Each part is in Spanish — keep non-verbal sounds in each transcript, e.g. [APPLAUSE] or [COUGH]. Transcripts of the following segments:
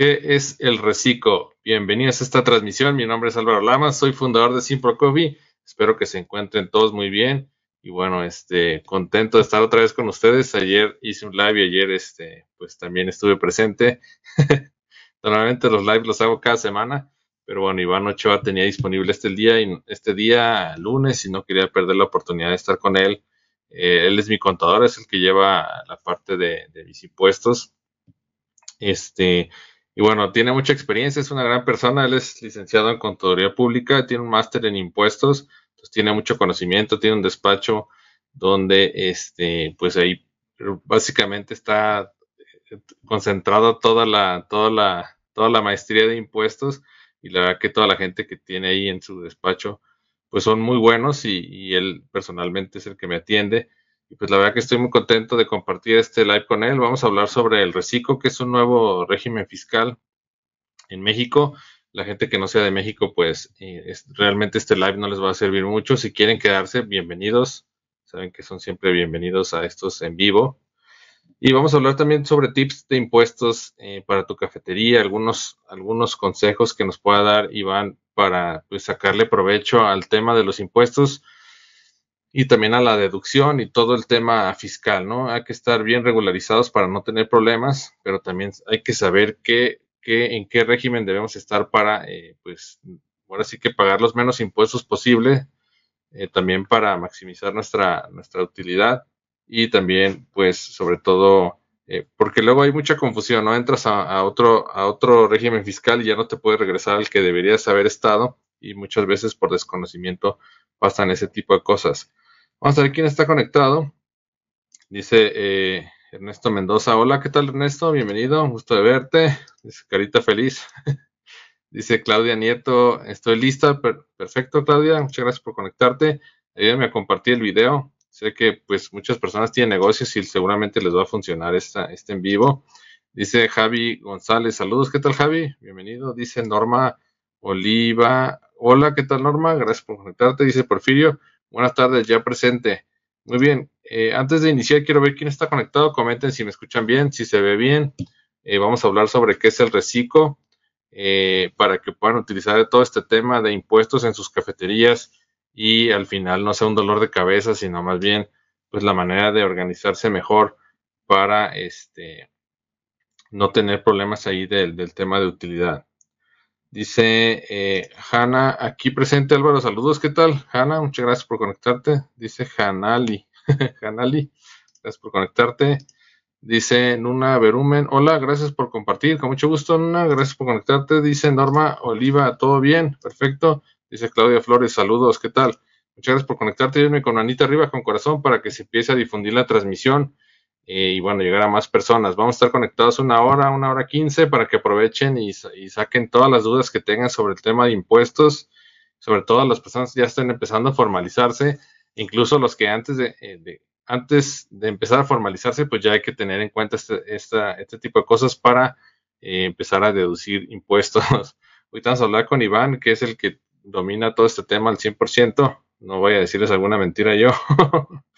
¿Qué es el reciclo? Bienvenidos a esta transmisión. Mi nombre es Álvaro Lamas, soy fundador de Simpro Coffee. Espero que se encuentren todos muy bien. Y bueno, este, contento de estar otra vez con ustedes. Ayer hice un live y ayer, este, pues también estuve presente. [LAUGHS] Normalmente los lives los hago cada semana, pero bueno, Iván Ochoa tenía disponible este día y este día lunes y no quería perder la oportunidad de estar con él. Eh, él es mi contador, es el que lleva la parte de, de mis impuestos. Este, y bueno, tiene mucha experiencia, es una gran persona, él es licenciado en Contaduría Pública, tiene un máster en impuestos, entonces tiene mucho conocimiento, tiene un despacho donde, este, pues ahí básicamente está eh, concentrado toda la, toda la, toda la maestría de impuestos y la verdad que toda la gente que tiene ahí en su despacho, pues son muy buenos y él personalmente es el que me atiende. Y pues la verdad que estoy muy contento de compartir este live con él. Vamos a hablar sobre el reciclo, que es un nuevo régimen fiscal en México. La gente que no sea de México, pues eh, realmente este live no les va a servir mucho. Si quieren quedarse, bienvenidos. Saben que son siempre bienvenidos a estos en vivo. Y vamos a hablar también sobre tips de impuestos eh, para tu cafetería, algunos, algunos consejos que nos pueda dar Iván para pues, sacarle provecho al tema de los impuestos y también a la deducción y todo el tema fiscal, ¿no? Hay que estar bien regularizados para no tener problemas, pero también hay que saber qué, qué, en qué régimen debemos estar para, eh, pues, ahora sí que pagar los menos impuestos posible, eh, también para maximizar nuestra, nuestra utilidad y también, pues, sobre todo, eh, porque luego hay mucha confusión, ¿no? Entras a, a, otro, a otro régimen fiscal y ya no te puedes regresar al que deberías haber estado y muchas veces por desconocimiento pasan ese tipo de cosas. Vamos a ver quién está conectado. Dice eh, Ernesto Mendoza. Hola, ¿qué tal Ernesto? Bienvenido, gusto de verte. Dice Carita Feliz. [LAUGHS] Dice Claudia Nieto, estoy lista. perfecto, Claudia. Muchas gracias por conectarte. Ayúdame a compartir el video. Sé que pues muchas personas tienen negocios y seguramente les va a funcionar esta, este en vivo. Dice Javi González, saludos, ¿qué tal Javi? Bienvenido. Dice Norma Oliva, hola, ¿qué tal Norma? Gracias por conectarte. Dice Porfirio, Buenas tardes, ya presente. Muy bien, eh, antes de iniciar quiero ver quién está conectado. Comenten si me escuchan bien, si se ve bien. Eh, vamos a hablar sobre qué es el reciclo eh, para que puedan utilizar todo este tema de impuestos en sus cafeterías y al final no sea un dolor de cabeza, sino más bien pues la manera de organizarse mejor para este no tener problemas ahí del, del tema de utilidad. Dice eh, Hanna, aquí presente Álvaro, saludos, ¿qué tal? Hanna, muchas gracias por conectarte. Dice Hanali, [LAUGHS] Hanali, gracias por conectarte. Dice Nuna Berumen, hola, gracias por compartir, con mucho gusto Nuna, gracias por conectarte. Dice Norma Oliva, todo bien, perfecto. Dice Claudia Flores, saludos, ¿qué tal? Muchas gracias por conectarte, Dime con Anita arriba con corazón para que se empiece a difundir la transmisión. Eh, y bueno, llegar a más personas. Vamos a estar conectados una hora, una hora quince para que aprovechen y, y, saquen todas las dudas que tengan sobre el tema de impuestos, sobre todo las personas que ya estén empezando a formalizarse, incluso los que antes de, eh, de antes de empezar a formalizarse, pues ya hay que tener en cuenta este, esta, este tipo de cosas para eh, empezar a deducir impuestos. [LAUGHS] Hoy vamos a hablar con Iván, que es el que domina todo este tema al 100%. No voy a decirles alguna mentira yo. [LAUGHS]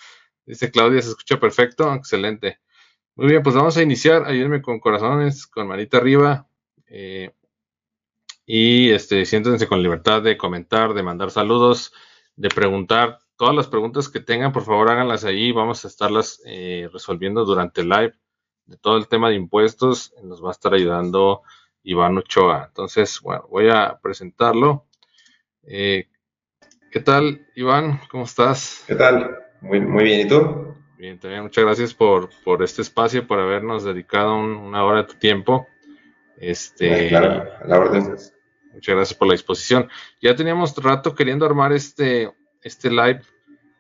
Dice Claudia, se escucha perfecto, excelente. Muy bien, pues vamos a iniciar. Ayúdenme con corazones, con manita arriba. Eh, y este, siéntense con libertad de comentar, de mandar saludos, de preguntar. Todas las preguntas que tengan, por favor, háganlas ahí. Vamos a estarlas eh, resolviendo durante el live de todo el tema de impuestos. Nos va a estar ayudando Iván Ochoa. Entonces, bueno, voy a presentarlo. Eh, ¿Qué tal, Iván? ¿Cómo estás? ¿Qué tal? Muy, muy bien, ¿y tú? Bien, también muchas gracias por, por este espacio, por habernos dedicado un, una hora de tu tiempo. Este, claro, a la orden. Muchas gracias por la disposición. Ya teníamos rato queriendo armar este, este live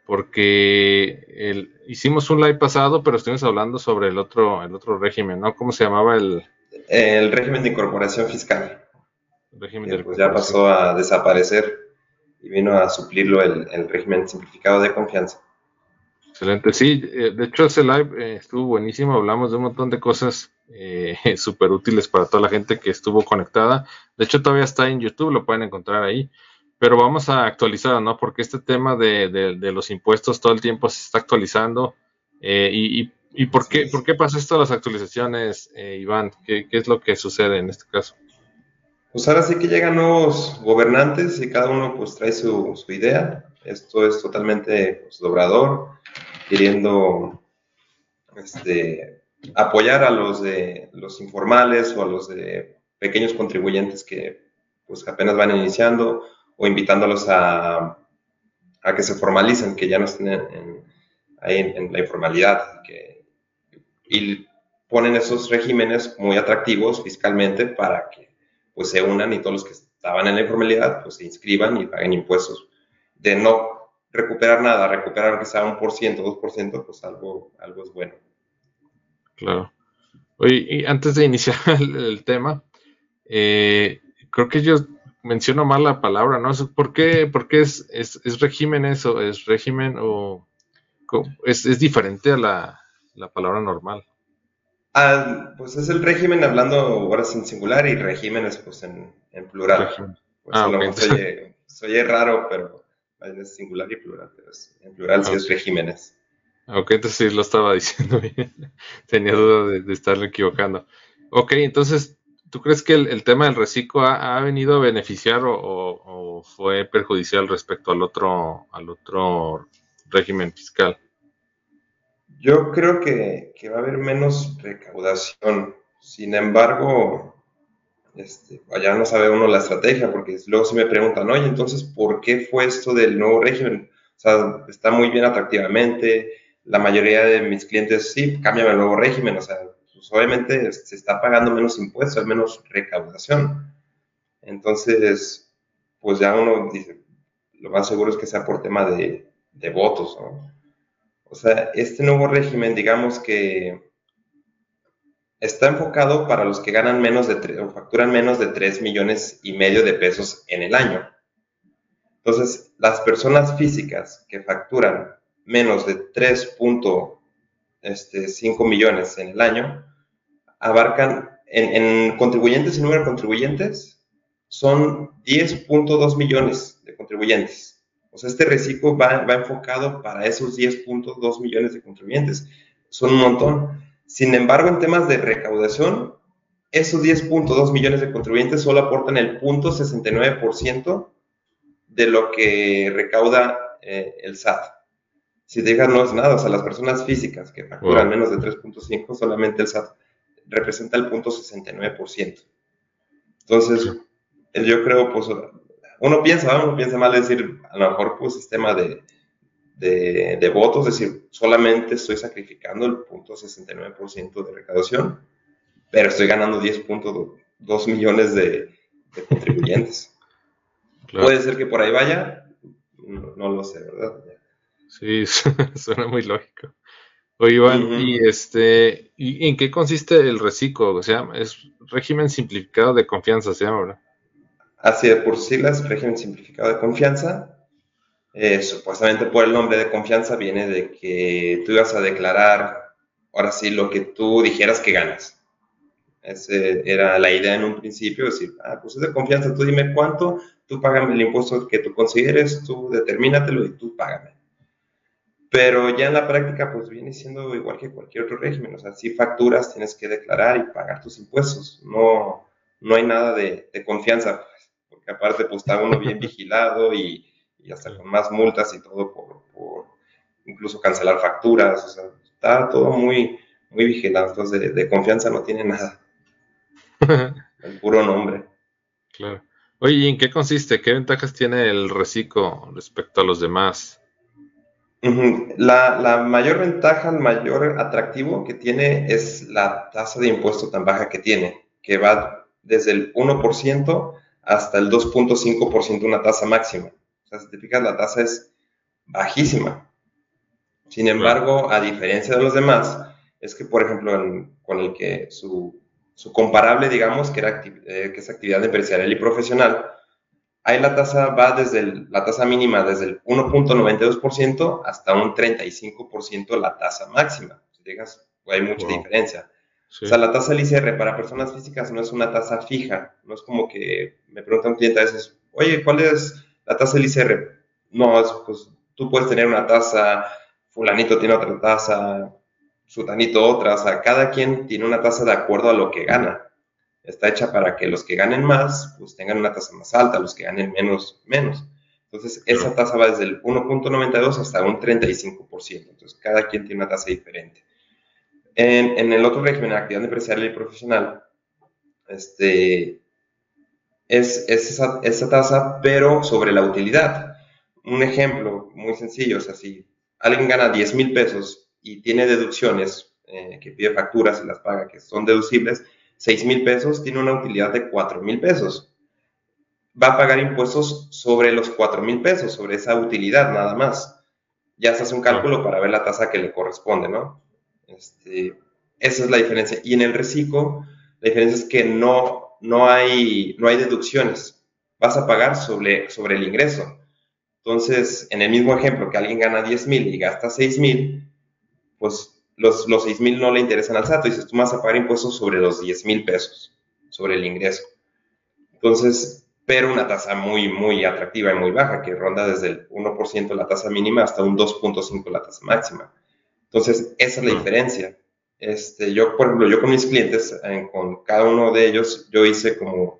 porque el, hicimos un live pasado, pero estuvimos hablando sobre el otro, el otro régimen, ¿no? ¿Cómo se llamaba el? El régimen de incorporación fiscal. régimen pues ya pasó a desaparecer y vino a suplirlo el, el régimen simplificado de confianza. Excelente, sí, eh, de hecho ese live eh, estuvo buenísimo, hablamos de un montón de cosas eh, [LAUGHS] súper útiles para toda la gente que estuvo conectada. De hecho todavía está en YouTube, lo pueden encontrar ahí, pero vamos a actualizar, ¿no? Porque este tema de, de, los impuestos todo el tiempo se está actualizando. y, y, por, qué, por qué pasa esto las actualizaciones, Iván? ¿Qué, ¿Qué es lo que sucede en este caso? Pues ahora sí que llegan nuevos gobernantes y cada uno pues trae su, su idea. Esto es totalmente pues, dobrador queriendo este, apoyar a los de los informales o a los de pequeños contribuyentes que pues apenas van iniciando o invitándolos a, a que se formalicen, que ya no estén en, ahí en, la informalidad que, y ponen esos regímenes muy atractivos fiscalmente para que pues se unan y todos los que estaban en la informalidad pues se inscriban y paguen impuestos de no recuperar nada, recuperar quizá un por ciento, dos por ciento, pues algo, algo es bueno. Claro. Oye, y antes de iniciar [LAUGHS] el, tema, eh, creo que yo menciono mal la palabra, ¿no? ¿Por qué, por qué es, es, es, régimen eso? ¿Es régimen o es, es diferente a la, la, palabra normal? Ah, pues es el régimen hablando ahora sin singular y regímenes pues en, en plural. Pues ah, soy raro, pero es singular y plural, pero en plural sí es regímenes. Ok, entonces sí lo estaba [LAUGHS] diciendo bien. Tenía duda de, de, estarlo equivocando. Ok, entonces, ¿tú crees que el, tema del reciclo ha, venido a beneficiar o, fue perjudicial respecto al otro, al otro régimen fiscal? Yo creo que, que va a haber menos recaudación. Sin embargo, este, allá no sabe uno la estrategia, porque luego se me preguntan, oye, entonces, ¿por qué fue esto del nuevo régimen? O sea, está muy bien atractivamente, la mayoría de mis clientes, sí, cambian el nuevo régimen, o sea, pues obviamente se está pagando menos impuestos, hay menos recaudación. Entonces, pues ya uno dice, lo más seguro es que sea por tema de, de votos, ¿no? O sea, este nuevo régimen, digamos que está enfocado para los que ganan menos de o facturan menos de 3 millones y medio de pesos en el año. Entonces, las personas físicas que facturan menos de 3.5 este, millones en el año abarcan en, contribuyentes y número de contribuyentes son 10.2 millones de contribuyentes. O sea, este reciclo va, va enfocado para esos 10.2 millones de contribuyentes. Son un montón. Sin embargo, en temas de recaudación, esos 10.2 millones de contribuyentes solo aportan el 0.69% de lo que recauda eh, el SAT. Si te no es nada, o sea, las personas físicas que facturan menos de 3.5, solamente el SAT representa el 0.69%. Entonces, yo creo, pues, uno piensa, uno piensa mal decir, a lo mejor, pues, sistema de, de, votos, es decir, solamente estoy sacrificando el punto 69% de recaudación, pero estoy ganando 10.2 millones de, contribuyentes. [LAUGHS] Puede ser que por ahí vaya, no, lo sé, ¿verdad? Sí, [LAUGHS] suena muy lógico. Oye, Iván, ¿y este, ¿y en qué consiste el reciclo? O sea, es régimen simplificado de confianza, se llama, ¿verdad? Así de por siglas, régimen simplificado de confianza. Eh, supuestamente por el nombre de confianza viene de que tú ibas a declarar, ahora sí, lo que tú dijeras que ganas. Esa era la idea en un principio, decir, ah, pues es de confianza, tú dime cuánto, tú págame el impuesto que tú consideres, tú determínatelo y tú págame. Pero ya en la práctica, pues viene siendo igual que cualquier otro régimen. O sea, si facturas, tienes que declarar y pagar tus impuestos. No, no hay nada de, confianza, pues, porque aparte, pues está uno bien [LAUGHS] vigilado y, y hasta con más multas y todo por, incluso cancelar facturas, o sea, está todo muy, muy vigilado, entonces de, confianza no tiene nada. [LAUGHS] el puro nombre. Claro. Oye, ¿y en qué consiste? ¿Qué ventajas tiene el reciclo respecto a los demás? La, la, mayor ventaja, el mayor atractivo que tiene es la tasa de impuesto tan baja que tiene, que va desde el 1% hasta el 2.5%, una tasa máxima sea, si te la tasa es bajísima. Sin embargo, a diferencia de los demás, es que, por ejemplo, con el que su, su comparable, digamos, que, era, eh, que es actividad empresarial y profesional, ahí la tasa va desde la tasa mínima desde el 1.92% hasta un 35% la tasa máxima. Si digas, hay mucha diferencia. O sea, la tasa del ICR para personas físicas no es una tasa fija. No es como que me pregunta un cliente a veces, oye, ¿cuál es la tasa del ICR? No, es, pues tú puedes tener una tasa, fulanito tiene otra tasa, sutanito otra. O sea, cada quien tiene una tasa de acuerdo a lo que gana. Está hecha para que los que ganen más, pues tengan una tasa más alta, los que ganen menos, menos. Entonces, esa tasa va desde el 1.92 hasta un 35%. Entonces, cada quien tiene una tasa diferente. En, el otro régimen, actividad empresarial y profesional, este, es, esa, esa, tasa, pero sobre la utilidad. Un ejemplo muy sencillo, o sea, si alguien gana 10 mil pesos y tiene deducciones, eh, que pide facturas y las paga, que son deducibles, 6 mil pesos, tiene una utilidad de 4 mil pesos. Va a pagar impuestos sobre los 4 mil pesos, sobre esa utilidad nada más. Ya se hace un cálculo para ver la tasa que le corresponde, ¿no? Este, esa es la diferencia. Y en el reciclo, la diferencia es que no, no, hay, no hay deducciones. Vas a pagar sobre, sobre el ingreso. Entonces, en el mismo ejemplo, que alguien gana 10 mil y gasta 6 mil, pues los, los 6 mil no le interesan al SAT. Dices, tú vas a pagar impuestos sobre los 10 mil pesos, sobre el ingreso. Entonces, pero una tasa muy, muy atractiva y muy baja, que ronda desde el 1% la tasa mínima hasta un 2.5% la tasa máxima. Entonces, esa es la diferencia. Este, yo, por ejemplo, yo con mis clientes, con cada uno de ellos, yo hice como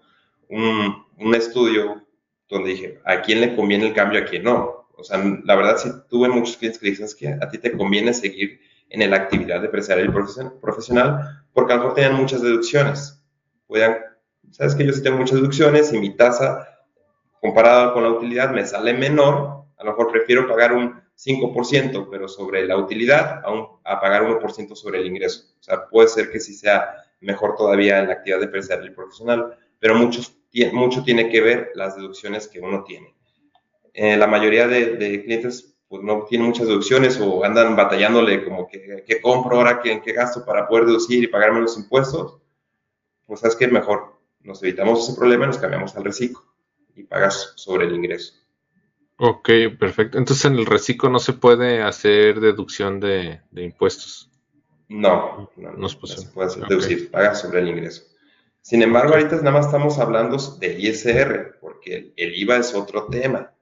un, estudio donde dije, ¿a quién le conviene el cambio, a quién no? O sea, la verdad, sí tuve muchos clientes que dicen que a ti te conviene seguir en la actividad empresarial y profesional, porque a lo mejor tenían muchas deducciones. Podían, sabes que yo sí tengo muchas deducciones y mi tasa comparada con la utilidad me sale menor, a lo mejor prefiero pagar un 5%, pero sobre la utilidad, a, pagar 1% sobre el ingreso. O sea, puede ser que sí sea mejor todavía en la actividad empresarial y profesional, pero mucho tiene que ver las deducciones que uno tiene. Eh, la mayoría de, clientes pues, no tienen muchas deducciones o andan batallándole como que, que compro ahora, que, qué gasto para poder deducir y pagar menos impuestos. Pues sabes que mejor nos evitamos ese problema y nos cambiamos al reciclo y pagas sobre el ingreso. Ok, perfecto. Entonces en el reciclo no se puede hacer deducción de, impuestos. No, no, se puede hacer deducir, paga sobre el ingreso. Sin embargo, ahorita nada más estamos hablando del ISR, porque el, IVA es otro tema.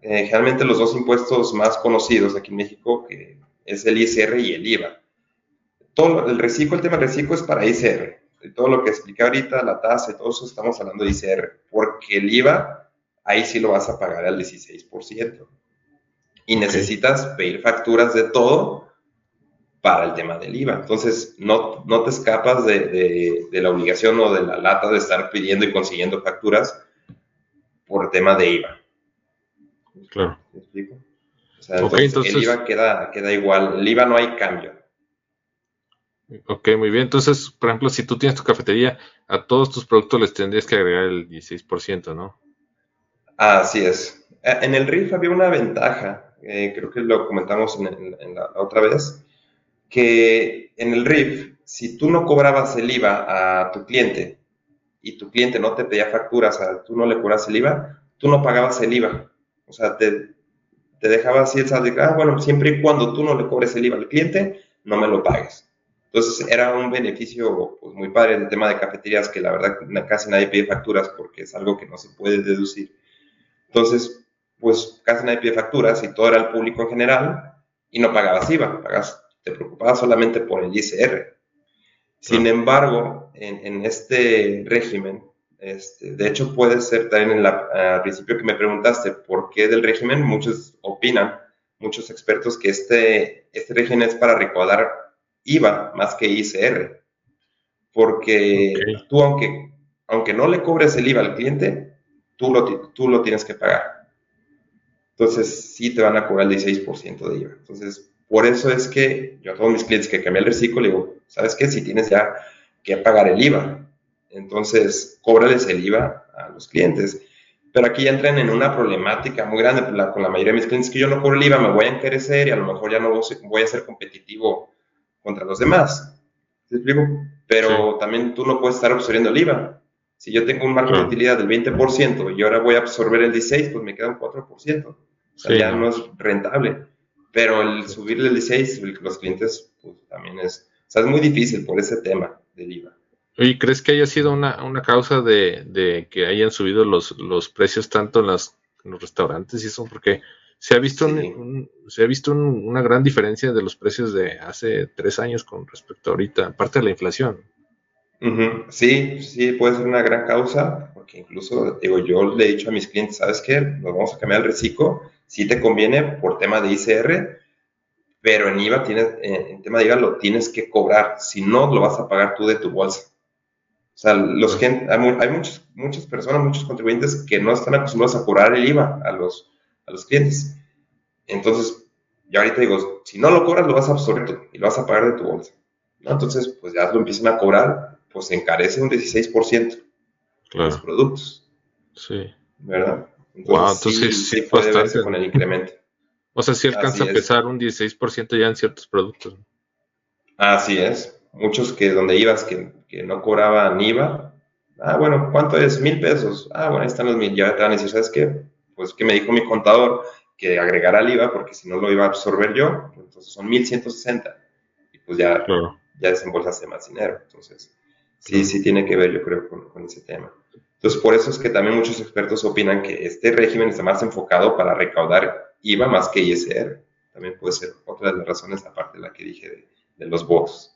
Eh, generalmente los dos impuestos más conocidos aquí en México que es el ISR y el IVA. Todo el reciclo, el tema del reciclo es para ISR. todo lo que expliqué ahorita, la tasa y todo eso, estamos hablando de ISR, porque el IVA ahí sí lo vas a pagar al 16%. Y necesitas pedir facturas de todo para el tema del IVA. Entonces, no, no te escapas de, la obligación o de la lata de estar pidiendo y consiguiendo facturas por tema de IVA. Claro. ¿Me explico? O sea, entonces, el IVA queda, queda igual. El IVA no hay cambio. Ok, muy bien. Entonces, por ejemplo, si tú tienes tu cafetería, a todos tus productos les tendrías que agregar el 16%, ¿no? Así es. Eh, en el RIF había una ventaja, eh, creo que lo comentamos en, la, otra vez, que en el RIF, si tú no cobrabas el IVA a tu cliente y tu cliente no te pedía facturas, o sea, tú no le cobras el IVA, tú no pagabas el IVA. O sea, te, te dejaba así el de, ah, bueno, siempre y cuando tú no le cobres el IVA al cliente, no me lo pagues. Entonces era un beneficio pues, muy padre el tema de cafeterías que la verdad casi nadie pide facturas porque es algo que no se puede deducir. Entonces, pues casi nadie pide facturas y todo era el público en general y no pagabas IVA, te preocupabas solamente por el ICR. Sin embargo, en, este régimen, este, de hecho puede ser también en al principio que me preguntaste por qué del régimen, muchos opinan, muchos expertos, que este, este régimen es para recaudar IVA más que ICR. Porque tú, aunque, aunque no le cobres el IVA al cliente, tú lo, tú lo tienes que pagar. Entonces, sí te van a cobrar el 16% de IVA. Entonces, por eso es que yo a todos mis clientes que cambié el reciclo, digo, ¿sabes qué? Si tienes ya que pagar el IVA, entonces cóbrales el IVA a los clientes. Pero aquí ya entran en una problemática muy grande con la, mayoría de mis clientes que yo no cobro el IVA, me voy a encarecer y a lo mejor ya no voy a ser competitivo contra los demás. ¿Te explico? pero también tú no puedes estar absorbiendo el IVA. Si yo tengo un marco de utilidad del 20% y ahora voy a absorber el 16%, pues me queda un 4%. O sea, ya no. es rentable. Pero el subirle el 16%, los clientes, pues también es, o sea, es muy difícil por ese tema del IVA. ¿Y crees que haya sido una, una causa de, de, que hayan subido los, los precios tanto en, las, en los restaurantes y eso? Porque se ha visto, se ha visto una gran diferencia de los precios de hace tres años con respecto a ahorita, aparte de la inflación. Sí, sí, puede ser una gran causa, porque incluso, digo, yo le he dicho a mis clientes, ¿sabes qué? Nos vamos a cambiar el reciclo, si te conviene por tema de ICR, pero en IVA tienes, en tema de IVA lo tienes que cobrar, si no, lo vas a pagar tú de tu bolsa. O sea, los gente, hay, muchas, muchas personas, muchos contribuyentes que no están acostumbrados a cobrar el IVA a los, a los clientes. Entonces, ya ahorita digo, si no lo cobras, lo vas a absorber y lo vas a pagar de tu bolsa. ¿no? Entonces, pues ya lo empiezan a cobrar, pues se encarece un 16% los productos. Sí. ¿Verdad? Entonces, sí, puede verse con el incremento. [LAUGHS] O sea, si alcanza a pesar un 16% ya en ciertos productos. Así es. Muchos que donde ibas que, que no cobraban IVA. Ah, bueno, ¿cuánto es? Mil pesos. Ah, bueno, ahí están los mil. Ya te van a decir, ¿sabes qué? pues que me dijo mi contador que agregara el IVA porque si no lo iba a absorber yo, entonces son 1160 y pues ya, ya desembolsaste más dinero. Entonces, sí, sí tiene que ver yo creo con, ese tema. Entonces, por eso es que también muchos expertos opinan que este régimen está más enfocado para recaudar IVA más que ISR. También puede ser otra de las razones, aparte de la que dije de, de los bots.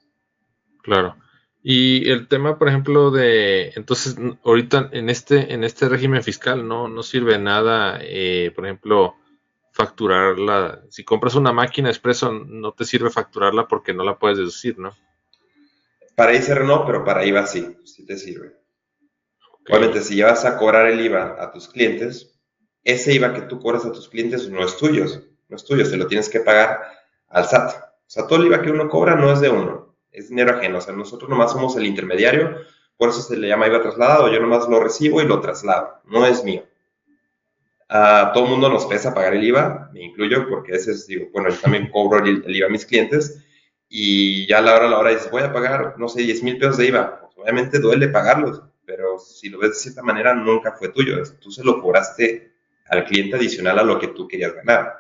Claro. Y el tema, por ejemplo, de, entonces, ahorita en este, en este régimen fiscal no, no sirve nada, eh, por ejemplo, facturarla. Si compras una máquina expreso, no te sirve facturarla porque no la puedes deducir, ¿no? Para ICR no, pero para IVA sí, sí te sirve. Obviamente, si llevas a cobrar el IVA a tus clientes, ese IVA que tú cobras a tus clientes no es tuyo, no es tuyo, se lo tienes que pagar al SAT. O sea, todo el IVA que uno cobra no es de uno es dinero ajeno, o sea, nosotros nomás somos el intermediario, por eso se le llama IVA trasladado, yo nomás lo recibo y lo traslado, no es mío. A todo el mundo nos pesa pagar el IVA, me incluyo, porque ese es, digo, bueno, yo también cobro el, IVA a mis clientes, y ya a la hora, a la hora dices, voy a pagar, no sé, 10 mil pesos de IVA, pues obviamente duele pagarlos, pero si lo ves de cierta manera, nunca fue tuyo, tú se lo cobraste al cliente adicional a lo que tú querías ganar.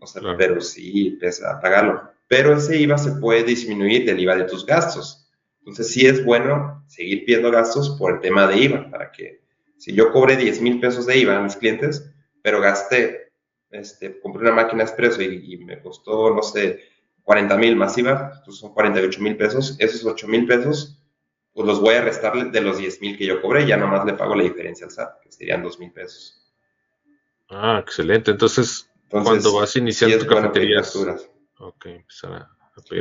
O sea, pero sí pesa pagarlo pero ese IVA se puede disminuir del IVA de tus gastos. Entonces sí es bueno seguir pidiendo gastos por el tema de IVA, para que si yo cobré 10 mil pesos de IVA a mis clientes, pero gasté, este, compré una máquina expreso y, me costó, no sé, 40 mil más IVA, entonces son 48 mil pesos, esos 8 mil pesos, pues los voy a restar de los 10 mil que yo cobré, ya nomás le pago la diferencia al SAT, que serían 2 mil pesos. Ah, excelente. Entonces, cuando vas iniciando tu cafetería, Ok,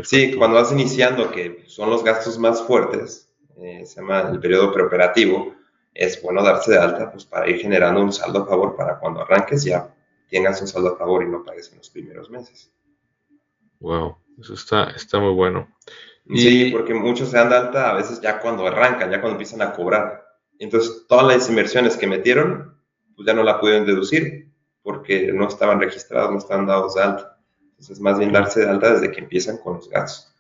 Sí, cuando vas iniciando, que son los gastos más fuertes, eh, se llama el periodo preoperativo, es bueno darse de alta pues, para ir generando un saldo a favor para cuando arranques ya tengas un saldo a favor y no pagues en los primeros meses. Wow, eso está, está muy bueno. Sí, porque muchos se dan de alta a veces ya cuando arrancan, ya cuando empiezan a cobrar. Entonces, todas las inversiones que metieron, pues ya no la pudieron deducir porque no estaban registrados, no estaban dados de alta. Entonces, más bien darse de alta desde que empiezan con los gastos.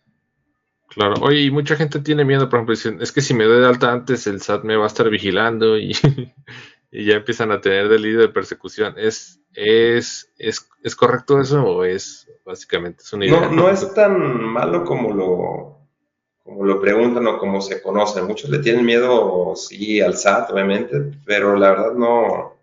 Claro, oye, y mucha gente tiene miedo, por ejemplo, dicen, es que si me doy de alta antes, el SAT me va a estar vigilando y, [LAUGHS] ya empiezan a tener delito de persecución. ¿Es, es, es, correcto eso o es básicamente es una idea? No, no es tan malo como lo, como lo preguntan o como se conoce. Muchos le tienen miedo, sí, al SAT, obviamente, pero la verdad no,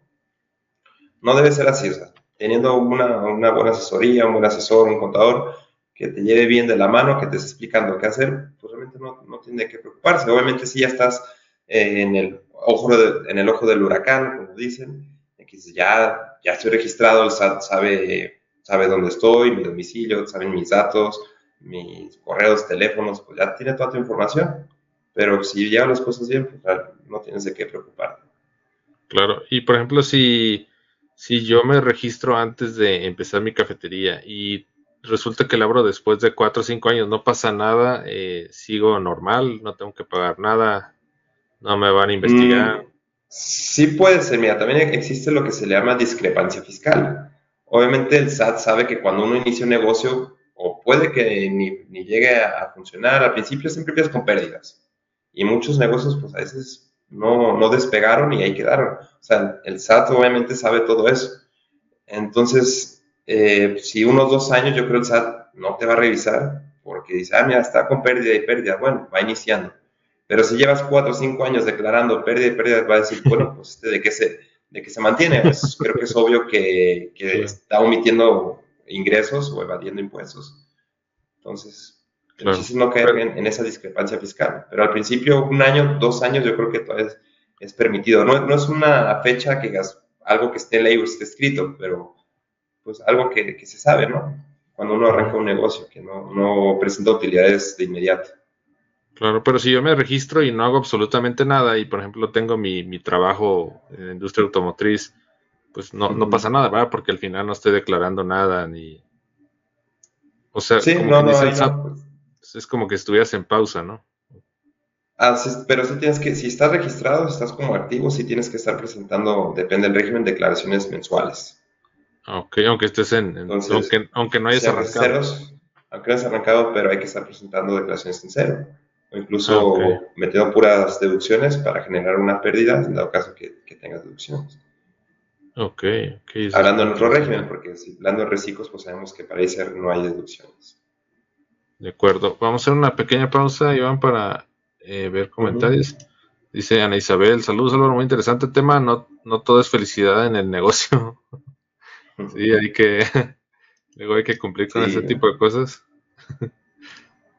no debe ser así. O sea, teniendo una, una, buena asesoría, un buen asesor, un contador que te lleve bien de la mano, que te esté explicando qué hacer, pues realmente no, no tiene que preocuparse. Obviamente si ya estás eh, en, el ojo en el ojo del huracán, como dicen, que ya, ya estoy registrado, el SAT sabe, sabe dónde estoy, mi domicilio, saben mis datos, mis correos, teléfonos, pues ya tiene toda tu información. Pero si llevan las cosas bien, pues no tienes de qué preocuparte. Claro, y por ejemplo, si si yo me registro antes de empezar mi cafetería y resulta que la abro después de cuatro o cinco años, no pasa nada, eh, sigo normal, no tengo que pagar nada, no me van a investigar. Mm, sí puede ser, mira, también existe lo que se le llama discrepancia fiscal. Obviamente el SAT sabe que cuando uno inicia un negocio, o puede que ni, llegue a, funcionar, al principio siempre empiezas con pérdidas. Y muchos negocios, pues a veces no, despegaron y ahí quedaron. O sea, el SAT obviamente sabe todo eso. Entonces, eh, si unos dos años, yo creo el SAT no te va a revisar porque dice, ah, mira, está con pérdida y pérdida. Bueno, va iniciando. Pero si llevas cuatro o cinco años declarando pérdida y pérdida, va a decir, bueno, pues este, ¿de qué se, de qué se mantiene? Pues [LAUGHS] creo que es obvio que, que está omitiendo ingresos o evadiendo impuestos. Entonces, el chiste no caer en, esa discrepancia fiscal. Pero al principio, un año, dos años, yo creo que todavía es, permitido. No, no, es una fecha que algo que esté en ley o esté escrito, pero pues algo que, que se sabe, ¿no? Cuando uno arranca un negocio, que no, no presenta utilidades de inmediato. Claro, pero si yo me registro y no hago absolutamente nada y, por ejemplo, tengo mi, mi trabajo en la industria automotriz, pues no, no pasa nada, ¿verdad? Porque al final no estoy declarando nada ni... O sea, como pues. es como que estuvieras en pausa, ¿no? Ah, pero sí tienes que, si estás registrado, estás como activo, sí tienes que estar presentando, depende del régimen, declaraciones mensuales. Ok, aunque estés en, aunque, aunque, no hayas arrancado. aunque no hayas arrancado, pero hay que estar presentando declaraciones en cero. O incluso ah, metiendo puras deducciones para generar una pérdida, en dado caso que, que tengas deducciones. Ok, Hablando en otro régimen, porque si hablando de reciclos, pues sabemos que para ICER no hay deducciones. De acuerdo. Vamos a hacer una pequeña pausa, Iván, para eh, ver comentarios. Dice Ana Isabel, saludos Álvaro, muy interesante tema, no, no todo es felicidad en el negocio. [LAUGHS] sí, hay que, [LAUGHS] luego hay que cumplir con ese tipo de cosas. [LAUGHS]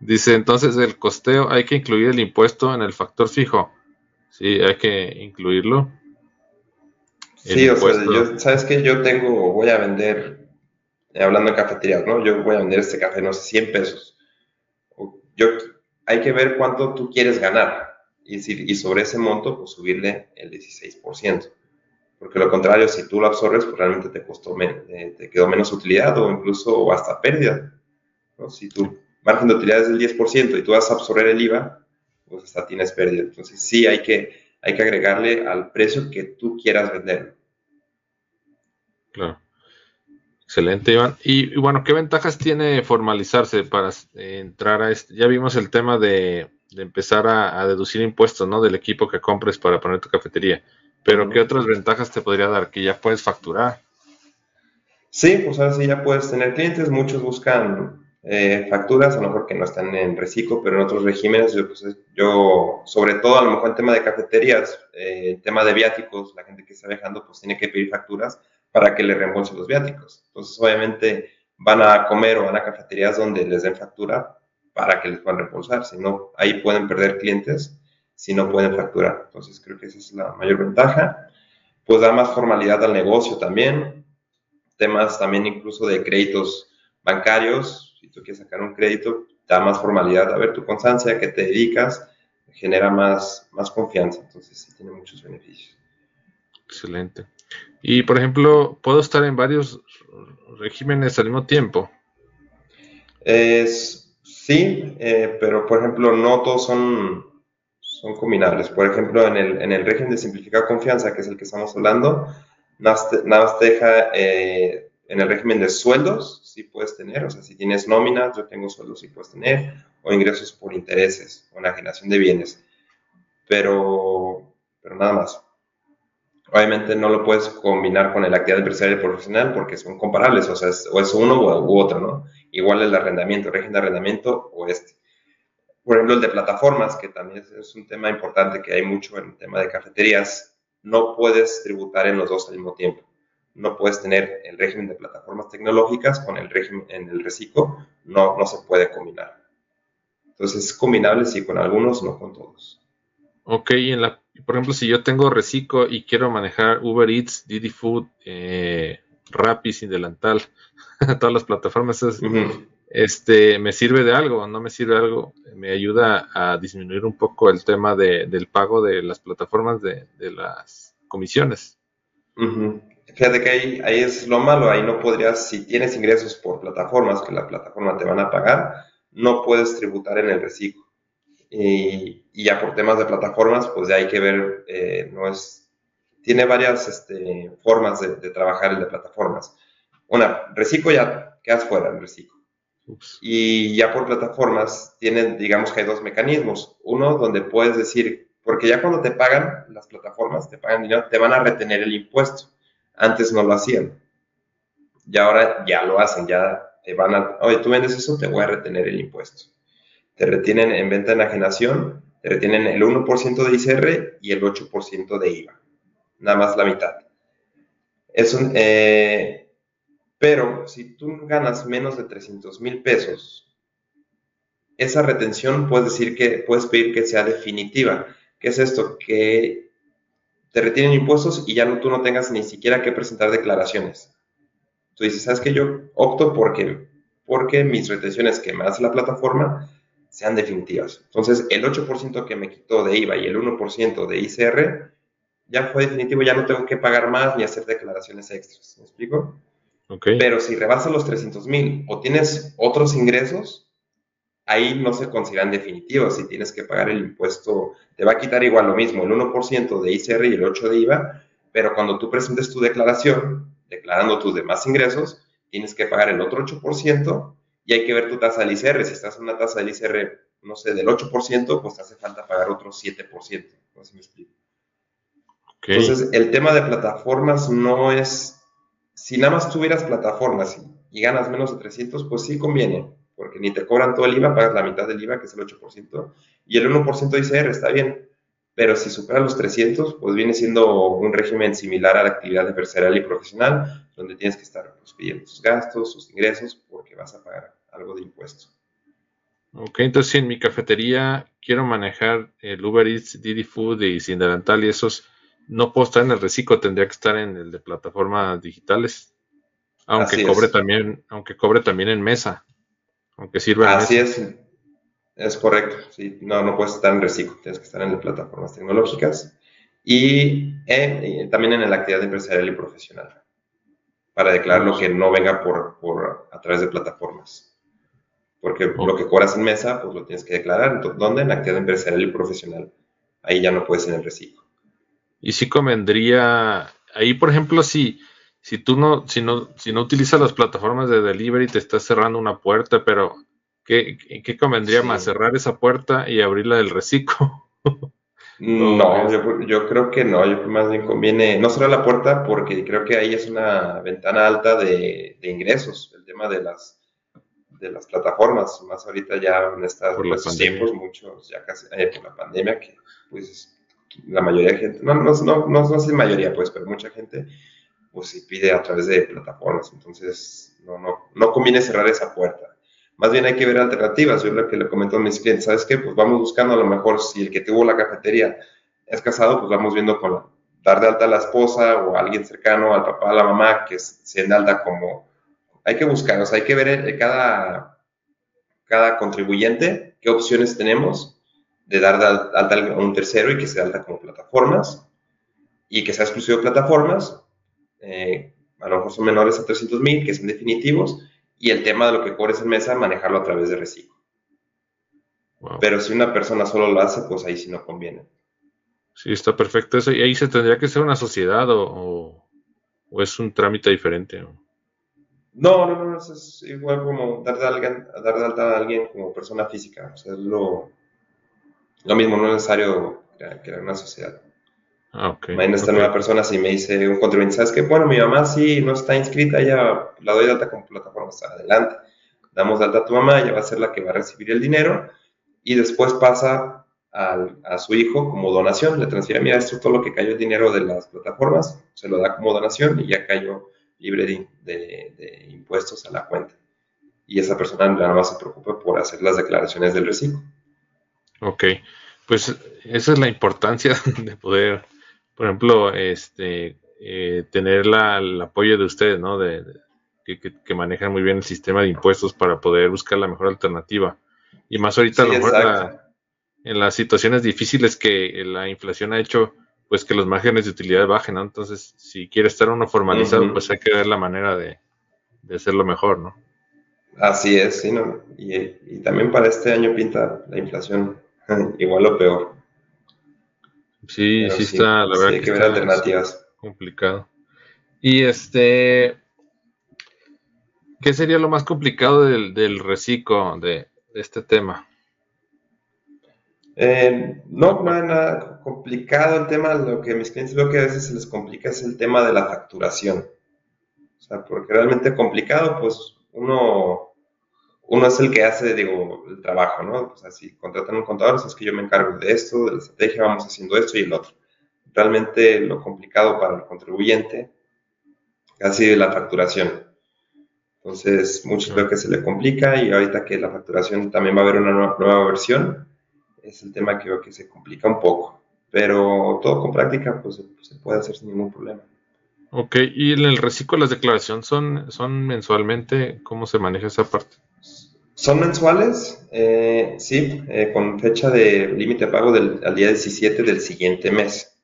Dice, entonces el costeo hay que incluir el impuesto en el factor fijo. Sí, hay que incluirlo. Sí, o sea, yo, ¿sabes qué? Yo tengo, voy a vender, eh, hablando de cafetería, ¿no? Yo voy a vender este café, no sé, 100 pesos. Yo, hay que ver cuánto tú quieres ganar y, y sobre ese monto, pues subirle el 16%. Porque lo contrario, si tú lo absorbes, pues realmente te costó, eh, te quedó menos utilidad o incluso hasta pérdida. ¿no? Si tu margen de utilidad es del 10% y tú vas a absorber el IVA, pues hasta tienes pérdida. Entonces sí hay que hay que agregarle al precio que tú quieras vender. Claro. Excelente, Iván. Y, bueno, ¿qué ventajas tiene formalizarse para eh, entrar a este? Ya vimos el tema de, empezar a, deducir impuestos, ¿no? Del equipo que compres para poner tu cafetería. Pero ¿qué otras ventajas te podría dar? Que ya puedes facturar. Sí, pues ahora sí ya puedes tener clientes. Muchos buscan eh, facturas, a lo mejor que no están en reciclo, pero en otros regímenes, yo, pues, yo sobre todo a lo mejor en tema de cafeterías, eh, tema de viáticos, la gente que está viajando pues tiene que pedir facturas para que le reembolsen los viáticos. Entonces obviamente van a comer o van a cafeterías donde les den factura para que les puedan reembolsar, si no, ahí pueden perder clientes si no pueden facturar. Entonces creo que esa es la mayor ventaja. Pues da más formalidad al negocio también, temas también incluso de créditos bancarios, tú quieres sacar un crédito, da más formalidad a ver tu constancia, qué te dedicas, genera más, más confianza. Entonces, sí tiene muchos beneficios. Excelente. Y, por ejemplo, ¿puedo estar en varios regímenes al mismo tiempo? Es, sí, eh, pero, por ejemplo, no todos son, son combinables. Por ejemplo, en el, en el régimen de simplificada confianza, que es el que estamos hablando, nada más te, deja eh, en el régimen de sueldos, sí puedes tener, o sea, si tienes nóminas, yo tengo sueldos, sí puedes tener, o ingresos por intereses, o enajenación de bienes, pero, pero nada más. Obviamente no lo puedes combinar con la actividad empresarial profesional porque son comparables, o sea, es, o es uno u, otro, ¿no? Igual el arrendamiento, régimen de arrendamiento o este. Por ejemplo, el de plataformas, que también es un tema importante que hay mucho en el tema de cafeterías, no puedes tributar en los dos al mismo tiempo no puedes tener el régimen de plataformas tecnológicas con el régimen en el reciclo, no, no se puede combinar. Entonces es combinable sí con algunos, no con todos. Ok, en la, por ejemplo, si yo tengo reciclo y quiero manejar Uber Eats, Didi Food, eh, Rappi, sin delantal, [LAUGHS] todas las plataformas, este, ¿me sirve de algo? ¿No me sirve de algo? ¿Me ayuda a disminuir un poco el tema del pago de las plataformas de, las comisiones? Fíjate que ahí, ahí es lo malo, ahí no podrías, si tienes ingresos por plataformas que la plataforma te van a pagar, no puedes tributar en el reciclo. Y, ya por temas de plataformas, pues ya hay que ver, eh, no es, tiene varias este, formas de, trabajar el de plataformas. Una, reciclo ya quedas fuera en reciclo. Y ya por plataformas tienen, digamos que hay dos mecanismos. Uno donde puedes decir, porque ya cuando te pagan las plataformas, te pagan dinero, te van a retener el impuesto. Antes no lo hacían. Y ahora ya lo hacen, ya te van a, oye, tú vendes eso, te voy a retener el impuesto. Te retienen en venta en enajenación, te retienen el 1% de ICR y el 8% de IVA. Nada más la mitad. Es un, eh, pero si tú ganas menos de 300 mil pesos, esa retención puedes decir que puedes pedir que sea definitiva. ¿Qué es esto? Que te retienen impuestos y ya no, tú no tengas ni siquiera que presentar declaraciones. Tú dices, ¿sabes qué? Yo opto porque, porque mis retenciones que me hace la plataforma sean definitivas. Entonces, el 8% que me quitó de IVA y el 1% de ICR ya fue definitivo, ya no tengo que pagar más ni hacer declaraciones extras. ¿Me explico? Pero si rebasa los 300 mil o tienes otros ingresos, ahí no se consideran definitivos. Si tienes que pagar el impuesto, te va a quitar igual lo mismo, el 1% de ICR y el 8% de IVA, pero cuando tú presentes tu declaración, declarando tus demás ingresos, tienes que pagar el otro 8% y hay que ver tu tasa del ICR. Si estás en una tasa del ICR, no sé, del 8%, pues te hace falta pagar otro 7%. No sé si me explico. Entonces, el tema de plataformas no es si nada más tuvieras plataformas y, ganas menos de 300, pues sí conviene, porque ni te cobran todo el IVA, pagas la mitad del IVA, que es el 8%, y el 1% de ICR está bien. Pero si superas los 300, pues viene siendo un régimen similar a la actividad empresarial y profesional, donde tienes que estar pues, pidiendo tus gastos, sus ingresos, porque vas a pagar algo de impuesto. Ok, entonces si en mi cafetería quiero manejar el Uber Eats, Didi Food y Sin Delantal y esos, no puedo estar en el reciclo, tendría que estar en el de plataformas digitales. Aunque cobre también, aunque cobre también en mesa. Aunque sirva en Así es. Es correcto. Sí, no, no puedes estar en reciclo, tienes que estar en plataformas tecnológicas y, también en la actividad empresarial y profesional. Para declarar lo que no venga por, por a través de plataformas. Porque lo que cobras en mesa, pues lo tienes que declarar. ¿Dónde? En la actividad empresarial y profesional. Ahí ya no puedes en el reciclo. Y sí convendría, ahí por ejemplo, si, si tú no, si no, si no utilizas las plataformas de delivery, te estás cerrando una puerta, pero ¿qué, qué convendría más? ¿Cerrar esa puerta y abrirla del reciclo? [LAUGHS] no, yo, yo, creo que no, yo creo más bien conviene no cerrar la puerta porque creo que ahí es una ventana alta de, ingresos, el tema de las de las plataformas, más ahorita ya en estos tiempos, muchos ya casi eh, por la pandemia, que pues la mayoría de gente, no, no, no, no, no sé mayoría, pues, pero mucha gente, pues, sí pide a través de plataformas. Entonces, no, no, no conviene cerrar esa puerta. Más bien hay que ver alternativas. Yo lo que le comento a mis clientes, ¿sabes qué? Pues vamos buscando a lo mejor si el que tuvo la cafetería es casado, pues vamos viendo con dar de alta a la esposa o a alguien cercano, al papá, a la mamá, que se de alta como... Hay que buscar, o sea, hay que ver cada, cada contribuyente qué opciones tenemos de dar de alta a un tercero y que sea alta como plataformas y que sea exclusivo de plataformas, eh, a lo mejor son menores a 300 mil, que son definitivos, y el tema de lo que cobres en mesa, manejarlo a través de reciclo. Pero si una persona solo lo hace, pues ahí sí no conviene. Sí, está perfecto eso. ¿Y ahí se tendría que ser una sociedad o, o, es un trámite diferente? No, no, no, es igual como dar de, alguien, dar de alta a alguien como persona física. O sea, es lo, lo mismo, no es necesario crear una sociedad. Ah, ok. Imagina esta nueva persona si me dice un contribuyente, ¿sabes qué? Bueno, mi mamá sí no está inscrita, ella la doy de alta como plataforma, está adelante. Damos de alta a tu mamá, ella va a ser la que va a recibir el dinero y después pasa a su hijo como donación, le transfiere, mira, esto es todo lo que cayó el dinero de las plataformas, se lo da como donación y ya cayó libre de, de impuestos a la cuenta. Y esa persona nada más se preocupa por hacer las declaraciones del reciclo. Ok, pues esa es la importancia [LAUGHS] de poder, por ejemplo, este, eh, tener el apoyo de ustedes, ¿no? De, que, manejan muy bien el sistema de impuestos para poder buscar la mejor alternativa. Y más ahorita, en las situaciones difíciles que la inflación ha hecho, pues que los márgenes de utilidad bajen, ¿no? Entonces, si quiere estar uno formalizado, pues hay que ver la manera de, de hacerlo mejor, ¿no? Así es, sí, ¿no? Y, y también para este año pinta la inflación [LAUGHS] igual o peor. Sí, sí, está, la verdad. hay que, ver alternativas. Complicado. Y este, ¿Qué sería lo más complicado del, del reciclo de, este tema? Eh, no, no nada complicado el tema. Lo que a mis clientes veo que a veces se les complica es el tema de la facturación. O sea, porque realmente complicado, pues uno uno es el que hace, digo, el trabajo, ¿no? O sea, si contratan un contador, es que yo me encargo de esto, de la estrategia, vamos haciendo esto y el otro. Realmente lo complicado para el contribuyente ha sido la facturación. Entonces, muchos veo que se le complica y ahorita que la facturación también va a haber una nueva, versión, es el tema que veo que se complica un poco. Pero todo con práctica, pues se puede hacer sin ningún problema. Ok, y en el reciclo las declaraciones son, son mensualmente, ¿cómo se maneja esa parte? Son mensuales, eh, sí, eh, con fecha de límite de pago del, al día 17 del siguiente mes.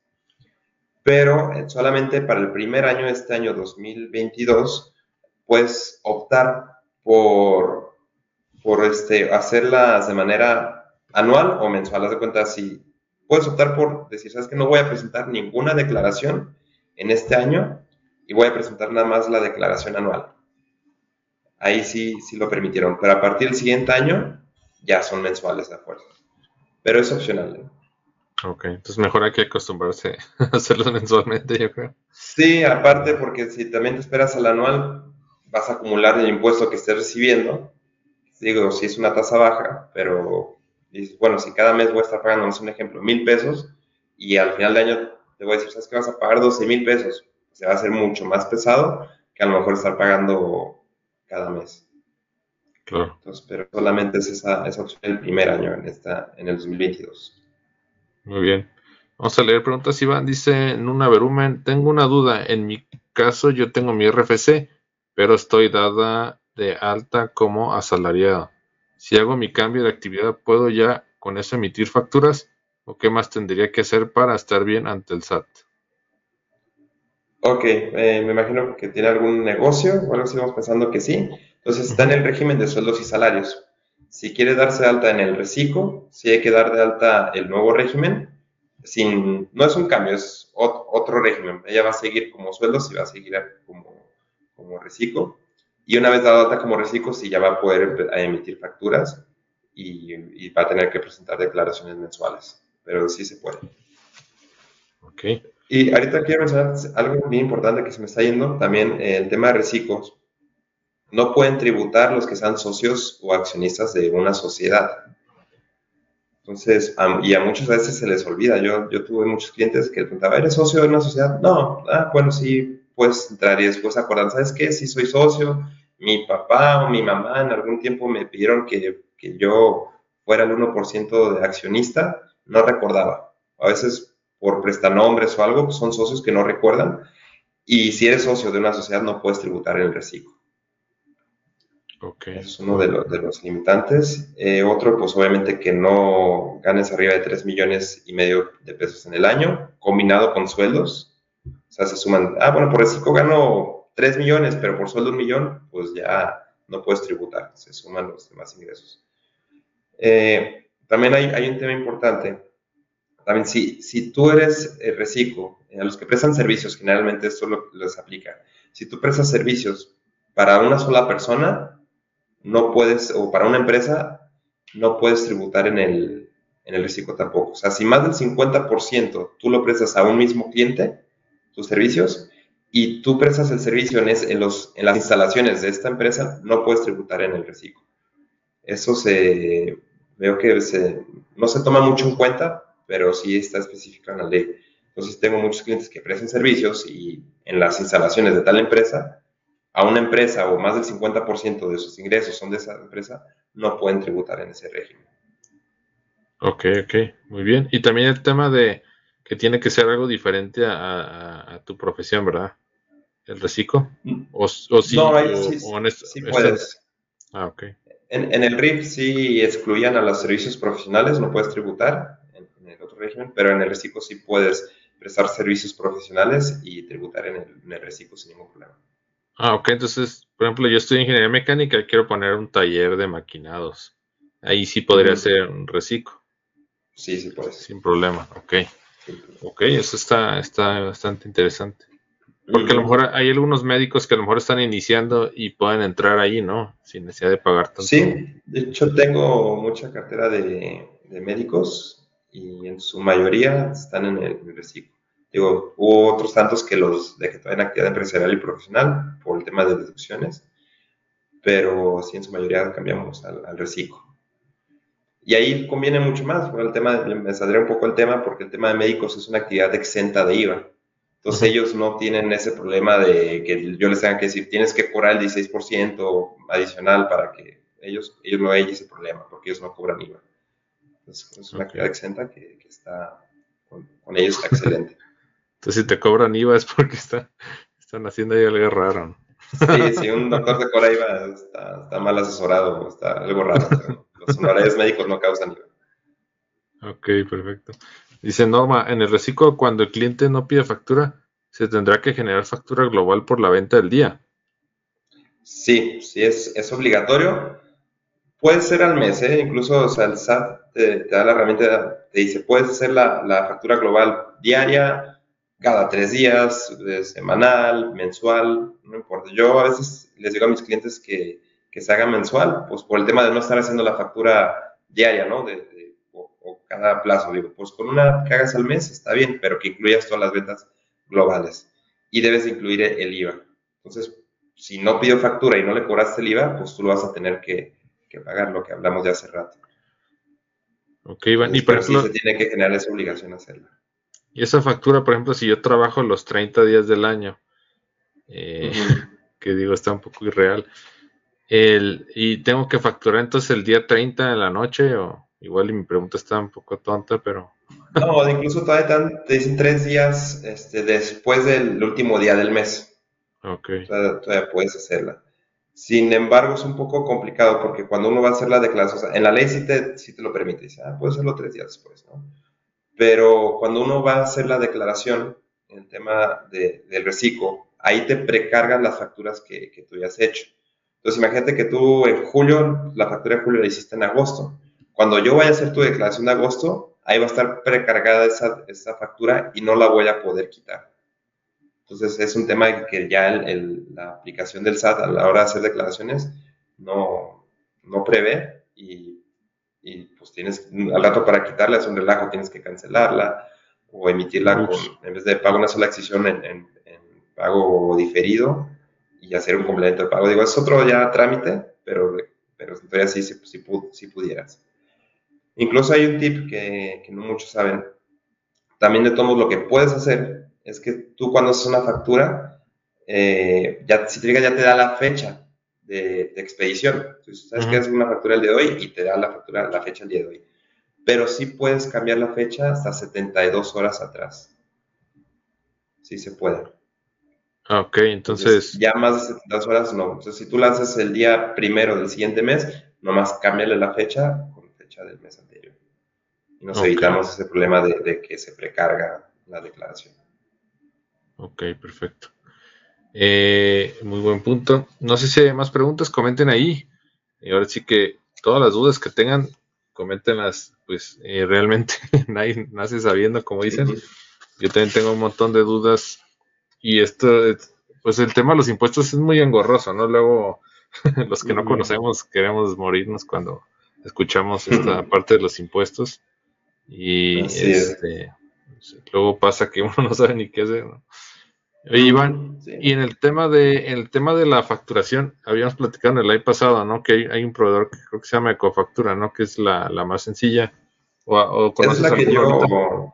Pero eh, solamente para el primer año este año 2022, puedes optar por, por este, hacerlas de manera anual o mensual. Haz de cuenta, si puedes optar por decir, sabes que no voy a presentar ninguna declaración en este año y voy a presentar nada más la declaración anual ahí sí, sí lo permitieron. Pero a partir del siguiente año ya son mensuales de fuerza. Pero es opcional. ¿eh? Ok, entonces mejor hay que acostumbrarse [LAUGHS] a hacerlo mensualmente, yo creo. Sí, aparte porque si también te esperas al anual, vas a acumular el impuesto que estés recibiendo. Digo, si es una tasa baja, pero bueno, si cada mes voy a estar pagando, no un ejemplo, mil pesos y al final de año te voy a decir, ¿sabes que vas a pagar 12 mil pesos? Se va a hacer mucho más pesado que a lo mejor estar pagando cada mes. Claro. Entonces, pero solamente es esa, esa opción el primer año en, esta, en el 2022. Muy bien. Vamos a leer preguntas, Iván. Dice en una verumen, tengo una duda. En mi caso yo tengo mi RFC, pero estoy dada de alta como asalariado. Si hago mi cambio de actividad, ¿puedo ya con eso emitir facturas? ¿O qué más tendría que hacer para estar bien ante el SAT? Ok, eh, me imagino que tiene algún negocio o algo así, pensando que sí. Entonces está en el régimen de sueldos y salarios. Si quiere darse de alta en el reciclo, sí hay que dar de alta el nuevo régimen. Sin, no es un cambio, es otro régimen. Ella va a seguir como sueldos y va a seguir como, como reciclo. Y una vez dado alta como reciclo, sí ya va a poder emitir facturas y, y va a tener que presentar declaraciones mensuales. Pero sí se puede. Ok. Y ahorita quiero mencionar algo bien importante que se me está yendo, también el tema de reciclos. No pueden tributar los que sean socios o accionistas de una sociedad. Entonces, y a muchas veces se les olvida. Yo, yo tuve muchos clientes que preguntaban, ¿eres socio de una sociedad? No, ah, bueno, sí, puedes entrar y después acordan, ¿sabes qué? Si soy socio, mi papá o mi mamá en algún tiempo me pidieron que, que yo fuera el 1% de accionista, no recordaba. A veces por prestanombres o algo, son socios que no recuerdan. Y si eres socio de una sociedad, no puedes tributar el reciclo. Okay. es uno de, los limitantes. Eh, otro, pues obviamente que no ganes arriba de 3 millones y medio de pesos en el año, combinado con sueldos. O sea, se suman, ah, bueno, por reciclo gano 3 millones, pero por sueldo un millón, pues ya no puedes tributar, se suman los demás ingresos. Eh, también hay, hay un tema importante también, si, si tú eres eh, reciclo, eh, a los que prestan servicios, generalmente esto lo, les aplica. Si tú prestas servicios para una sola persona, no puedes, o para una empresa, no puedes tributar en el, en el reciclo tampoco. O sea, si más del 50% tú lo prestas a un mismo cliente, tus servicios, y tú prestas el servicio en, en, los, en las instalaciones de esta empresa, no puedes tributar en el reciclo. Eso se, veo que se, no se toma mucho en cuenta pero sí está especificado en la ley. Entonces tengo muchos clientes que prestan servicios y en las instalaciones de tal empresa, a una empresa o más del 50% de sus ingresos son de esa empresa, no pueden tributar en ese régimen. Ok, ok, muy bien. Y también el tema de que tiene que ser algo diferente a, tu profesión, ¿verdad? ¿El reciclo? ¿O, o sí, no, sí, sí puedes. Ah, ok. En, en, el RIF sí excluían a los servicios profesionales, no puedes tributar régimen, pero en el reciclo sí puedes prestar servicios profesionales y tributar en el, reciclo sin ningún problema. Ah, ok, entonces, por ejemplo, yo estoy en ingeniería mecánica y quiero poner un taller de maquinados. Ahí sí podría ser un reciclo. Sí, sí puede Sin problema, ok. Ok, eso está, está bastante interesante. Porque a lo mejor hay algunos médicos que a lo mejor están iniciando y pueden entrar ahí, ¿no? Sin necesidad de pagar tanto. Sí, de hecho tengo mucha cartera de, médicos y en su mayoría están en el, reciclo. Digo, hubo otros tantos que los de que en actividad empresarial y profesional por el tema de deducciones, pero sí en su mayoría cambiamos al, reciclo. Y ahí conviene mucho más, por el tema, me saldría un poco el tema, porque el tema de médicos es una actividad exenta de IVA. Entonces ellos no tienen ese problema de que yo les tenga que decir, tienes que cobrar el 16% adicional para que ellos, ellos no hay ese problema, porque ellos no cobran IVA. Es una actividad exenta que, está, con, ellos está excelente. [LAUGHS] Entonces si te cobran IVA es porque están haciendo ahí algo raro. Sí, si un [LAUGHS] doctor te cobra IVA está, mal asesorado, está algo raro. los honorarios médicos no causan IVA. Ok, perfecto. Dice Norma, en el reciclo cuando el cliente no pide factura, se tendrá que generar factura global por la venta del día. Sí, sí, es, es obligatorio. Puede ser al mes, ¿eh? incluso o sea, el SAT te, da la herramienta, te dice, puedes hacer la, la factura global diaria, cada tres días, semanal, mensual, no importa. Yo a veces les digo a mis clientes que, que, se haga mensual, pues por el tema de no estar haciendo la factura diaria, ¿no? De, cada plazo. Digo, pues con una que hagas al mes está bien, pero que incluyas todas las ventas globales. Y debes incluir el IVA. Entonces, si no pido factura y no le cobraste el IVA, pues tú lo vas a tener que, pagar, lo que hablamos de hace rato. Ok, Iván. y por ejemplo, se tiene que generar esa obligación hacerla. Y esa factura, por ejemplo, si yo trabajo los 30 días del año, eh, [LAUGHS] que digo, está un poco irreal, el, y tengo que facturar entonces el día 30 de la noche o... Igual y mi pregunta está un poco tonta, pero... No, incluso todavía te, dicen tres días este, después del último día del mes. Ok. Todavía, puedes hacerla. Sin embargo, es un poco complicado porque cuando uno va a hacer la declaración, en la ley sí te, te lo permite, dice, ah, puedes hacerlo tres días después, ¿no? Pero cuando uno va a hacer la declaración, en el tema del reciclo, ahí te precargan las facturas que, que tú ya has hecho. Entonces, imagínate que tú en julio, la factura de julio la hiciste en agosto cuando yo vaya a hacer tu declaración de agosto, ahí va a estar precargada esa, esa factura y no la voy a poder quitar. Entonces es un tema que ya la aplicación del SAT a la hora de hacer declaraciones no, no prevé y, y, pues tienes al rato para quitarla, es un relajo, tienes que cancelarla o emitirla con, en vez de pago una sola excisión en, en, pago diferido y hacer un complemento de pago. Digo, es otro ya trámite, pero, pero todavía sí, sí, sí pudieras. Incluso hay un tip que, no muchos saben. También de todos lo que puedes hacer es que tú cuando haces una factura, eh, ya, si te ya te da la fecha de, expedición. Entonces, sabes que es una factura el día de hoy y te da la factura, la fecha el día de hoy. Pero sí puedes cambiar la fecha hasta 72 horas atrás. Sí se puede. Ah, ok, entonces... Ya más de 72 horas no. Entonces, si tú lanzas el día primero del siguiente mes, nomás cámbiale la fecha con fecha del mes y nos evitamos ese problema de, que se precarga la declaración. Ok, perfecto. Eh, muy buen punto. No sé si hay más preguntas, comenten ahí. Y ahora sí que todas las dudas que tengan, coméntenlas. Pues eh, realmente [LAUGHS] nadie nace sabiendo, como dicen. Yo también tengo un montón de dudas. Y esto, pues el tema de los impuestos es muy engorroso, ¿no? Luego, [LAUGHS] los que no conocemos queremos morirnos cuando escuchamos esta parte de los impuestos. Y este, luego pasa que [LAUGHS] uno no sabe ni qué hacer. Oye, Iván, y en el tema de el tema de la facturación, habíamos platicado en el año pasado, ¿no? Que hay, un proveedor que creo que se llama Ecofactura, ¿no? Que es la, más sencilla. O, es la que yo,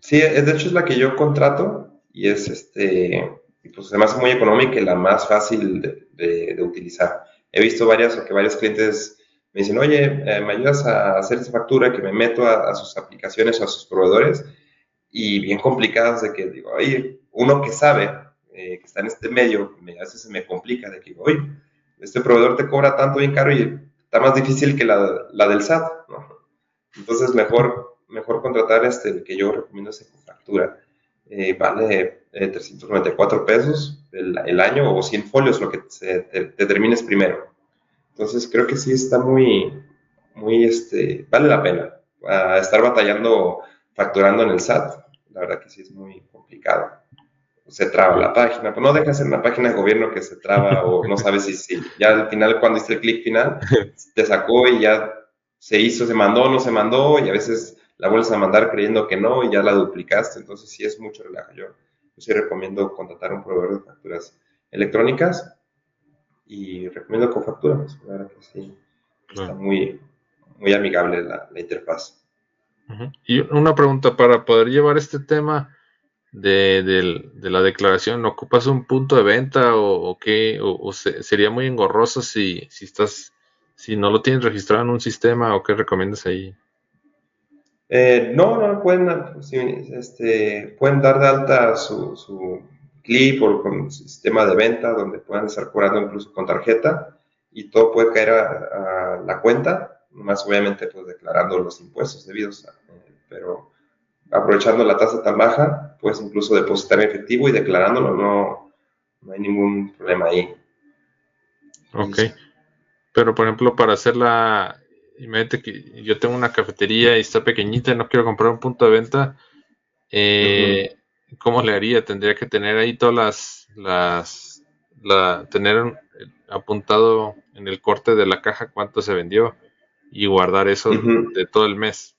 sí, de hecho es la que yo contrato y es este, pues además muy económica y la más fácil de, de utilizar. He visto varias o que varios clientes me dicen, oye, eh, ¿me ayudas a hacer esa factura? Que me meto a, sus aplicaciones o a sus proveedores y bien complicadas de que digo, oye, uno que sabe, eh, que está en este medio, me, a veces se me complica de que, oye, este proveedor te cobra tanto bien caro y está más difícil que la, la del SAT, ¿no? Entonces, mejor, mejor contratar este, que yo recomiendo es factura. Eh, vale 394 pesos el, año o 100 folios, lo que se, te, te termines primero. Entonces creo que sí está muy, muy, este, vale la pena estar batallando, facturando en el SAT. La verdad que sí es muy complicado. se traba la página. Pues no dejas en la página de gobierno que se traba o no sabes si, si ya al final, cuando hiciste el clic final, [LAUGHS] te sacó y ya se hizo, se mandó, no se mandó y a veces la vuelves a mandar creyendo que no y ya la duplicaste. Entonces sí es mucho relajo. Yo, sí recomiendo contratar un proveedor de facturas electrónicas y recomiendo con facturas. La verdad que sí, está muy, muy amigable la, interfaz. Y una pregunta, para poder llevar este tema de, la declaración, ¿ocupas un punto de venta o, qué? ¿O, sería muy engorroso si, si, estás, si no lo tienes registrado en un sistema o qué recomiendas ahí? Eh, no, no, pueden, este, pueden dar de alta su, su clip o con sistema de venta donde puedan estar cobrando incluso con tarjeta y todo puede caer a, la cuenta, más obviamente pues declarando los impuestos debidos, eh, pero aprovechando la tasa tan baja, puedes incluso depositar en efectivo y declarándolo, no, no hay ningún problema ahí. Ok. Pero por ejemplo, para hacer la, imagínate que yo tengo una cafetería y está pequeñita y no quiero comprar un punto de venta, eh, ¿cómo le haría? Tendría que tener ahí todas las, las tener apuntado en el corte de la caja cuánto se vendió y guardar eso de todo el mes.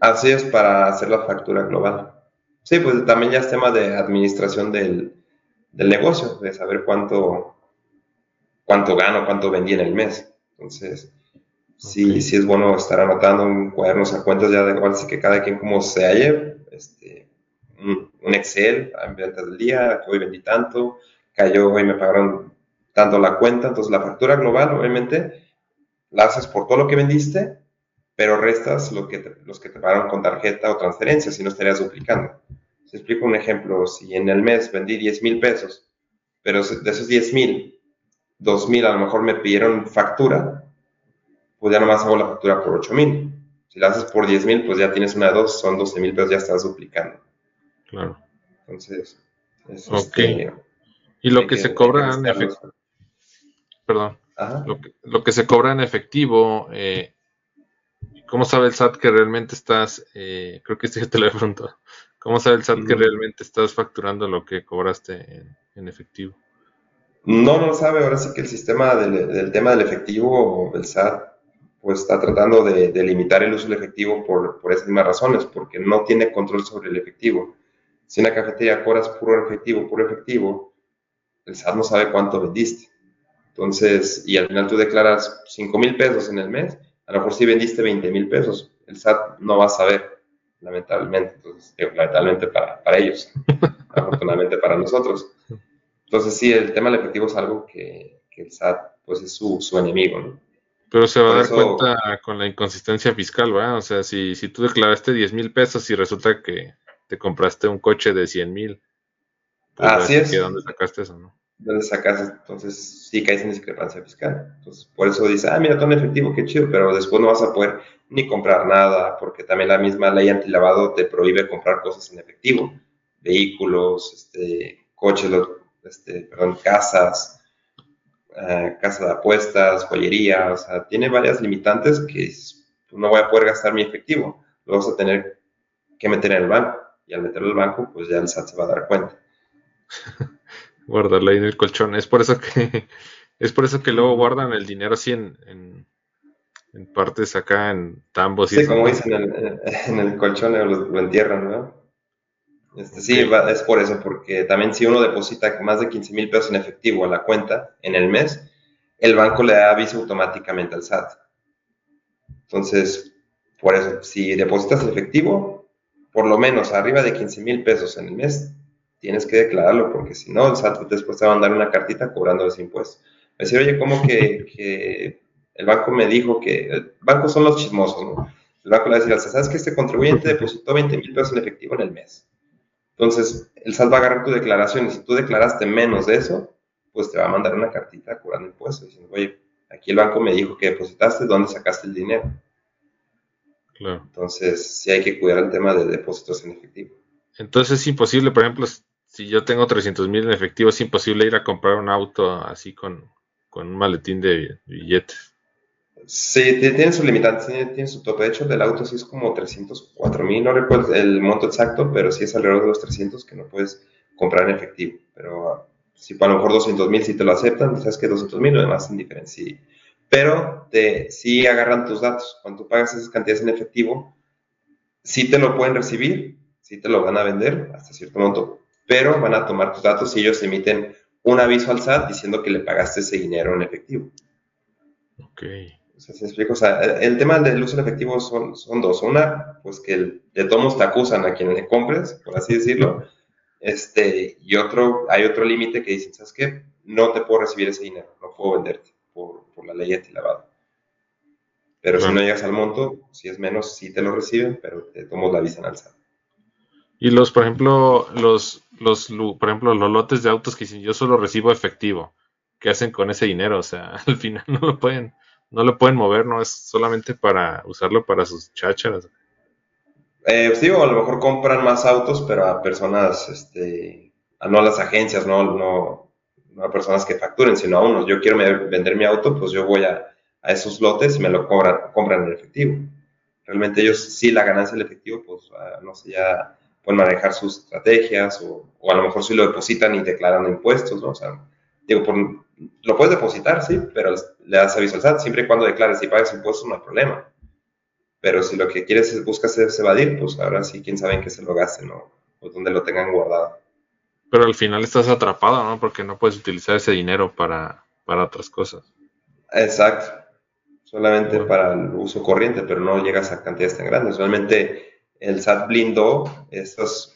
Así es para hacer la factura global. Sí, pues también ya es tema de administración del, negocio, de saber cuánto, cuánto gano, cuánto vendí en el mes. Entonces, sí, sí es bueno estar anotando en cuadernos a cuentas ya de igual, así que cada quien como se halle, este, un, Excel, en ventas del día, que hoy vendí tanto, cayó hoy me pagaron tanto la cuenta, entonces la factura global obviamente la haces por todo lo que vendiste, pero restas lo que los que te pagaron con tarjeta o transferencia, si no estarías duplicando. Si explico un ejemplo, si en el mes vendí 10 mil pesos, pero de esos 10 mil, 2 mil a lo mejor me pidieron factura, pues ya nomás hago la factura por 8 mil. Si la haces por 10 mil, pues ya tienes una de dos, son 12 mil pesos, ya estás duplicando. Claro. Entonces, es okay. y lo que, se cobra en efectivo, perdón, lo que, se cobra en efectivo, eh, ¿cómo sabe el SAT que realmente estás, eh, creo que este [LAUGHS] te lo he preguntado, ¿cómo sabe el SAT que mm. realmente estás facturando lo que cobraste en, efectivo? No, no lo sabe, ahora sí que el sistema del, tema del efectivo, el SAT, pues está tratando de, limitar el uso del efectivo por, por esas mismas razones, porque no tiene control sobre el efectivo. Si una cafetería cobras puro efectivo, puro efectivo, el SAT no sabe cuánto vendiste. Entonces, y al final tú declaras 5 mil pesos en el mes, a lo mejor sí vendiste 20 mil pesos, el SAT no va a saber, lamentablemente. Entonces, lamentablemente para, para ellos, [LAUGHS] afortunadamente para nosotros. Entonces, sí, el tema del efectivo es algo que, el SAT, pues es su, su enemigo, ¿no? Pero se va a dar cuenta con la inconsistencia fiscal, ¿verdad? O sea, si, si tú declaraste 10 mil pesos y resulta que te compraste un coche de 100 mil. Pues Así es. ¿Dónde sacaste eso, no? ¿Dónde sacaste? Entonces sí caes en discrepancia fiscal. Entonces por eso dice, ah, mira, en efectivo, qué chido, pero después no vas a poder ni comprar nada, porque también la misma ley antilavado te prohíbe comprar cosas en efectivo. Vehículos, este, coches, este, perdón, casas, uh, casa de apuestas, joyería, o sea, tiene varias limitantes que no voy a poder gastar mi efectivo. Lo vas a tener que meter en el banco y al meterlo al banco, pues ya el SAT se va a dar cuenta. [LAUGHS] Guardarlo ahí en el colchón. Es por eso que [LAUGHS] es por eso que luego guardan el dinero así en, en, partes acá en tambos. Sí, como dicen, en, en, el colchón lo, entierran, ¿no? Este, sí, es por eso, porque también si uno deposita más de 15 mil pesos en efectivo a la cuenta en el mes, el banco le da aviso automáticamente al SAT. Entonces, por eso, si depositas efectivo, por lo menos arriba de 15 mil pesos en el mes, tienes que declararlo, porque si no, el SAT después te va a mandar una cartita cobrando ese impuesto. Me decir, oye, ¿cómo [LAUGHS] que, el banco me dijo que... El banco son los chismosos, ¿no? El banco le va a decir, ¿sabes que este contribuyente depositó 20 mil pesos en efectivo en el mes? Entonces, el SAT va a agarrar tu declaración y si tú declaraste menos de eso, pues te va a mandar una cartita cobrando impuestos, diciendo, oye, aquí el banco me dijo que depositaste, ¿dónde sacaste el dinero? Entonces, sí hay que cuidar el tema de depósitos en efectivo. Entonces es imposible, por ejemplo, si yo tengo 300 mil en efectivo, es imposible ir a comprar un auto así con, un maletín de billetes. Sí, tiene su limitante, tiene, su tope. De hecho, del auto sí es como 304 mil, no recuerdo el monto exacto, pero sí es alrededor de los 300 que no puedes comprar en efectivo. Pero si a lo mejor 200 mil sí te lo aceptan, sabes que 200 mil, lo demás indiferente. Sí. Pero te, sí agarran tus datos. Cuando tú pagas esas cantidades en efectivo, sí te lo pueden recibir, sí te lo van a vender hasta cierto monto, pero van a tomar tus datos y ellos emiten un aviso al SAT diciendo que le pagaste ese dinero en efectivo. Ok. O sea, explico? O sea, el tema del uso en efectivo son, son dos. Una, pues que de todos te acusan a quien le compres, por así decirlo. Este, y otro, hay otro límite que dicen, ¿sabes qué? No te puedo recibir ese dinero, no puedo venderte por, por la ley antilavado. Pero si no llegas al monto, si es menos, sí te lo reciben, pero te tomamos la visa en alza. Y los, por ejemplo, los, los, por ejemplo, los lotes de autos que dicen yo solo recibo efectivo, ¿qué hacen con ese dinero? O sea, [LAUGHS] al final no lo pueden, no lo pueden mover, no es solamente para usarlo para sus chácharas. Eh, sí, o a lo mejor compran más autos, pero a personas, este, no a las agencias, no, no, no a personas que facturen, sino a unos. Yo quiero vender mi auto, pues yo voy a, a esos lotes y me lo cobran, compran en efectivo. Realmente ellos sí la ganancia del efectivo, pues ah, no sé, ya pueden manejar sus estrategias o, o, a lo mejor sí lo depositan y declaran impuestos, ¿no? O sea, digo, por, lo puedes depositar, sí, pero le das aviso al SAT, siempre y cuando declares y pagues impuestos no hay problema. Pero si lo que quieres es, buscas es evadir, pues ahora sí, quién sabe en qué se lo gasten ¿no? o dónde lo tengan guardado. Pero al final estás atrapado, ¿no? Porque no puedes utilizar ese dinero para, para otras cosas. Exacto solamente para el uso corriente, pero no llegas a cantidades tan grandes. Realmente el SAT blindó estos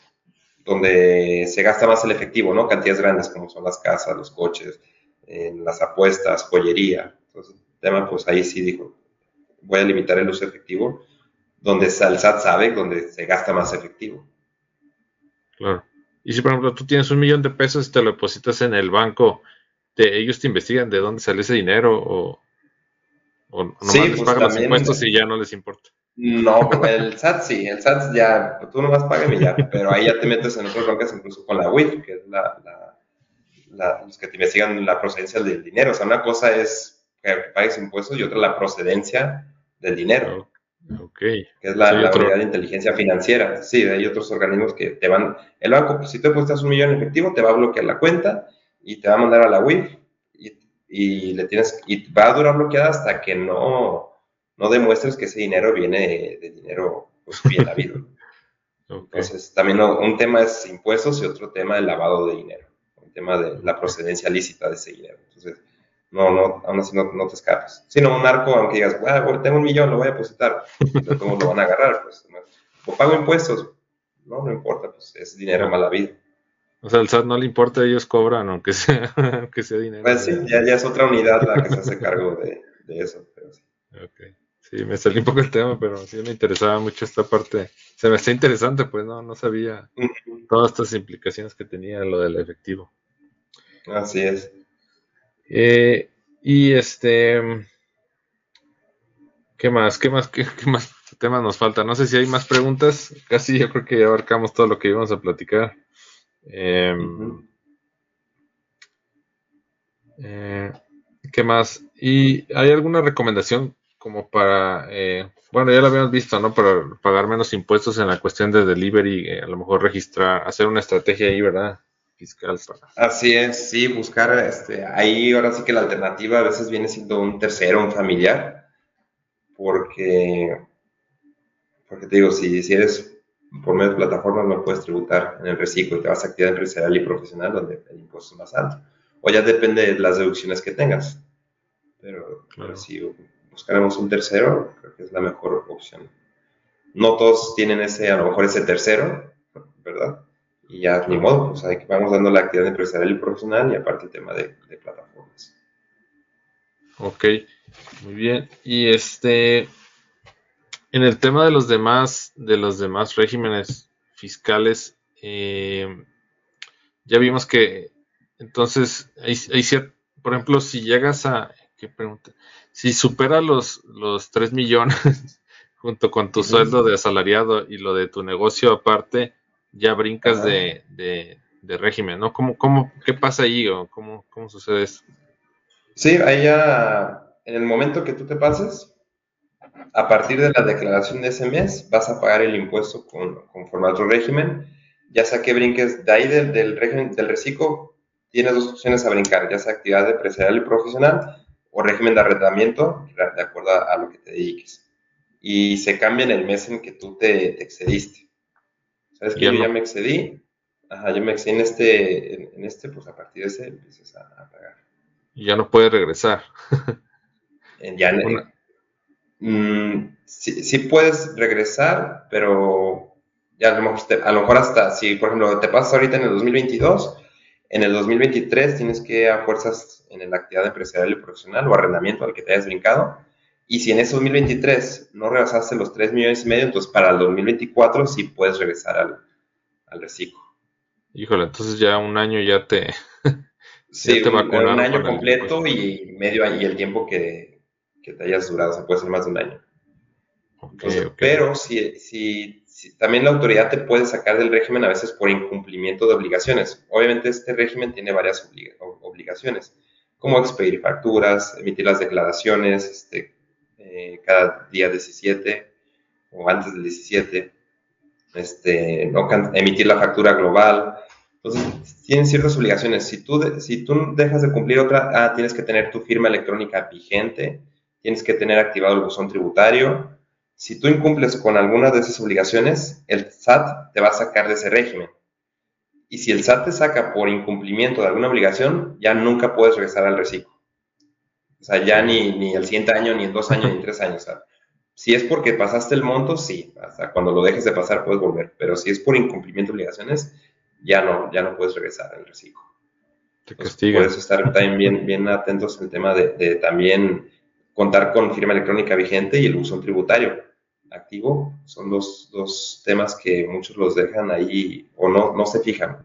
donde se gasta más el efectivo, ¿no? Cantidades grandes como son las casas, los coches, en las apuestas, joyería. Entonces, el tema, pues ahí sí dijo, voy a limitar el uso efectivo, donde el SAT sabe donde se gasta más efectivo. Claro. Y si, por ejemplo, tú tienes un millón de pesos y te lo depositas en el banco, ellos te investigan de dónde sale ese dinero o ¿O nomás les pues pagan los impuestos y ya no les importa? No, el SAT sí, el SAT ya, tú nomás págame ya, pero ahí ya te metes en otras broncas incluso con la WIF, que es la, la, los que te investigan la procedencia del dinero. O sea, una cosa es que pagues impuestos y otra la procedencia del dinero. Ok. Que es la, unidad de inteligencia financiera. Sí, hay otros organismos que te van, el banco, pues, si tú depositas un millón en efectivo, te va a bloquear la cuenta y te va a mandar a la WIF y le tienes y va a durar bloqueada hasta que no, no demuestres que ese dinero viene de dinero pues, bien habido. [LAUGHS] Entonces, también un tema es impuestos y otro tema el lavado de dinero, un tema de la procedencia lícita de ese dinero. Entonces, no, no, aún así no, no te escapas. Sino un arco, aunque digas, bueno, tengo un millón, lo voy a depositar, ¿cómo lo van a agarrar? Pues, o pago impuestos, no, no importa, pues es dinero mal habido. O sea, al SAT no le importa, ellos cobran, aunque sea, [LAUGHS] aunque sea dinero. Pues sí, ya, ya, es otra unidad la que se hace cargo de, de eso. Pero sí. Okay. Sí, me salió un poco el tema, pero sí me interesaba mucho esta parte. Se me está interesante, pues no, no sabía todas estas implicaciones que tenía lo del efectivo. Así es. Eh, y este, ¿qué más? ¿Qué más? ¿Qué, qué más temas nos falta? No sé si hay más preguntas. Casi yo creo que ya abarcamos todo lo que íbamos a platicar. Em, eh, ¿Qué más? ¿Y hay alguna recomendación como para, eh, bueno, ya lo habíamos visto, ¿no? Para pagar menos impuestos en la cuestión de delivery, eh, a lo mejor registrar, hacer una estrategia ahí, ¿verdad? Fiscal. Así es, sí, buscar, este, ahí ahora sí que la alternativa a veces viene siendo un tercero, un familiar, porque, porque te digo, si, si eres por medio de plataformas no puedes tributar en el reciclo y te vas a actividad empresarial y profesional donde el impuesto es más alto. O ya depende de las deducciones que tengas. Pero, si buscaremos un tercero, creo que es la mejor opción. No todos tienen ese, a lo mejor ese tercero, ¿verdad? Y ya ni modo, pues vamos dando la actividad empresarial y profesional y aparte el tema de, plataformas. Ok, muy bien. Y este, en el tema de los demás, de los demás regímenes fiscales, eh, ya vimos que entonces hay, por ejemplo, si llegas a, ¿qué pregunta? Si supera los, los 3 millones [LAUGHS] junto con tu sueldo de asalariado y lo de tu negocio aparte, ya brincas de, de, régimen, ¿no? ¿Cómo, cómo, ¿Qué pasa ahí o cómo, cómo sucede eso? Sí, ahí ya, en el momento que tú te pases, a partir de la declaración de ese mes vas a pagar el impuesto con, conforme a otro régimen ya sea que brinques de ahí del, del régimen del reciclo, tienes dos opciones a brincar, ya sea actividad empresarial y profesional o régimen de arrendamiento, de acuerdo a, lo que te dediques. Y se cambia en el mes en que tú te, excediste. ¿Sabes que yo ya me excedí? Ajá, yo me excedí en este, en, este, pues a partir de ese empiezas a, pagar. Y ya no puedes regresar. [LAUGHS] ya mm, sí, puedes regresar, pero ya a lo, mejor, a lo mejor hasta, si por ejemplo te pasas ahorita en el 2022, en el 2023 tienes que a fuerzas en la actividad empresarial y profesional o arrendamiento al que te hayas brincado. Y si en ese 2023 no rebasaste los 3 millones y medio, entonces para el 2024 sí puedes regresar al, al reciclo. Híjole, entonces ya un año ya te, [LAUGHS] sí, te. Un año completo y medio y el tiempo que, que, te hayas durado, o sea, puede ser más de un año. Pero si, si también la autoridad te puede sacar del régimen a veces por incumplimiento de obligaciones. Obviamente este régimen tiene varias obligaciones, como expedir facturas, emitir las declaraciones este, eh, cada día 17 o antes del 17, este, no emitir la factura global. Entonces, tienen ciertas obligaciones. Si tú, si tú dejas de cumplir otra, ah, tienes que tener tu firma electrónica vigente, tienes que tener activado el buzón tributario, si tú incumples con alguna de esas obligaciones, el SAT te va a sacar de ese régimen. Y si el SAT te saca por incumplimiento de alguna obligación, ya nunca puedes regresar al reciclo. O sea, ya ni, ni el siguiente año, ni en dos años, ni en tres años. si es porque pasaste el monto, sí. Hasta cuando lo dejes de pasar puedes volver. Pero si es por incumplimiento de obligaciones, ya no, ya no puedes regresar al reciclo. Te castiga. Por eso estar también bien, bien atentos al tema de, de, también contar con firma electrónica vigente y el buzón tributario activo. Son dos, dos temas que muchos los dejan ahí o no, no se fijan.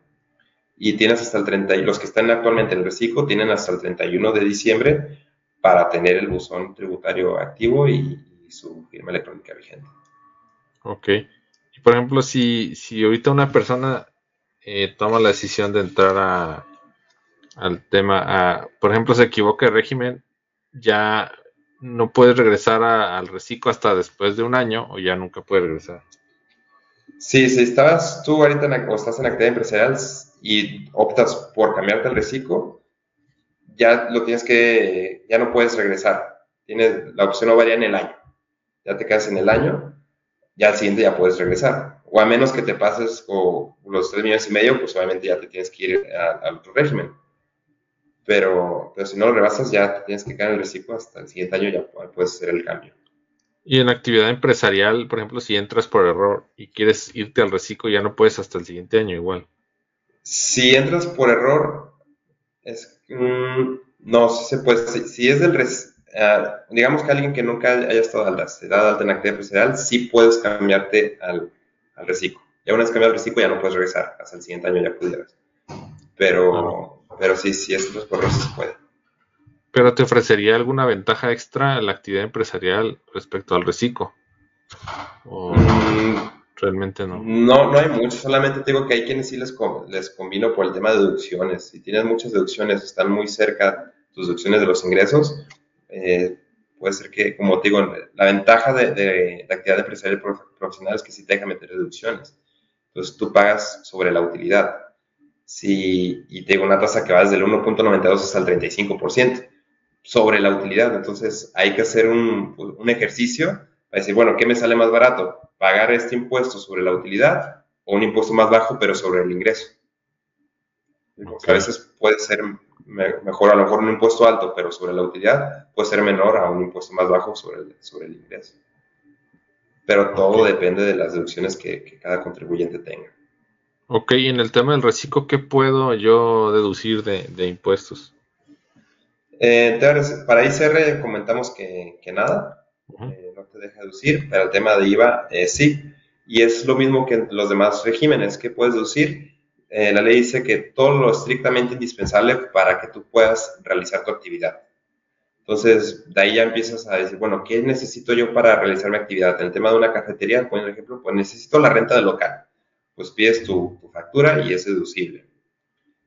Y tienes hasta el 30, los que están actualmente en el reciclo tienen hasta el 31 de diciembre para tener el buzón tributario activo y, su firma electrónica vigente. Ok. Por ejemplo, si, si ahorita una persona eh, toma la decisión de entrar a, al tema, a, por ejemplo, se equivoca el régimen, ya no puedes regresar al reciclo hasta después de un año o ya nunca puedes regresar. Sí, si estabas tú ahorita en, o estás en actividad empresarial y optas por cambiarte al reciclo, ya lo tienes que, ya no puedes regresar. Tienes, la opción no varía en el año. Ya te quedas en el año, ya al siguiente ya puedes regresar. O a menos que te pases los tres millones y medio, pues obviamente ya te tienes que ir al otro régimen pero, pero si no lo rebasas ya tienes que caer en el reciclo hasta el siguiente año ya puedes hacer el cambio. Y en actividad empresarial, por ejemplo, si entras por error y quieres irte al reciclo, ya no puedes hasta el siguiente año igual. Si entras por error, es, mm, no, se puede. Si, es del uh, digamos que alguien que nunca haya estado a la edad alta en actividad empresarial, sí puedes cambiarte al, al reciclo. Ya una vez cambiado al reciclo, ya no puedes regresar. Hasta el siguiente año ya pudieras. Pero, pero sí, sí, estos por sí se puede. ¿Pero te ofrecería alguna ventaja extra la actividad empresarial respecto al reciclo? ¿O mm, realmente no? No, no hay mucho. Solamente digo que hay quienes sí les, les combino por el tema de deducciones. Si tienes muchas deducciones, están muy cerca tus deducciones de los ingresos, eh, puede ser que, como te digo, la ventaja de, de, actividad empresarial profesional es que sí te deja meter deducciones. Entonces tú pagas sobre la utilidad si, y tengo una tasa que va desde el 1.92 hasta el 35% sobre la utilidad. Entonces hay que hacer un, un, ejercicio para decir, bueno, ¿qué me sale más barato? ¿Pagar este impuesto sobre la utilidad o un impuesto más bajo pero sobre el ingreso? a veces puede ser mejor, a lo mejor un impuesto alto pero sobre la utilidad puede ser menor a un impuesto más bajo sobre el, sobre el ingreso. Pero todo depende de las deducciones que, que cada contribuyente tenga. Ok, en el tema del reciclo, ¿qué puedo yo deducir de, impuestos? Eh, para ICR comentamos que, nada, eh, no te deja deducir, pero el tema de IVA eh, sí, y es lo mismo que en los demás regímenes, ¿qué puedes deducir? la ley dice que todo lo estrictamente indispensable para que tú puedas realizar tu actividad. Entonces, de ahí ya empiezas a decir, bueno, ¿qué necesito yo para realizar mi actividad? En el tema de una cafetería, por ejemplo, pues necesito la renta del local pues pides tu, factura y es deducible.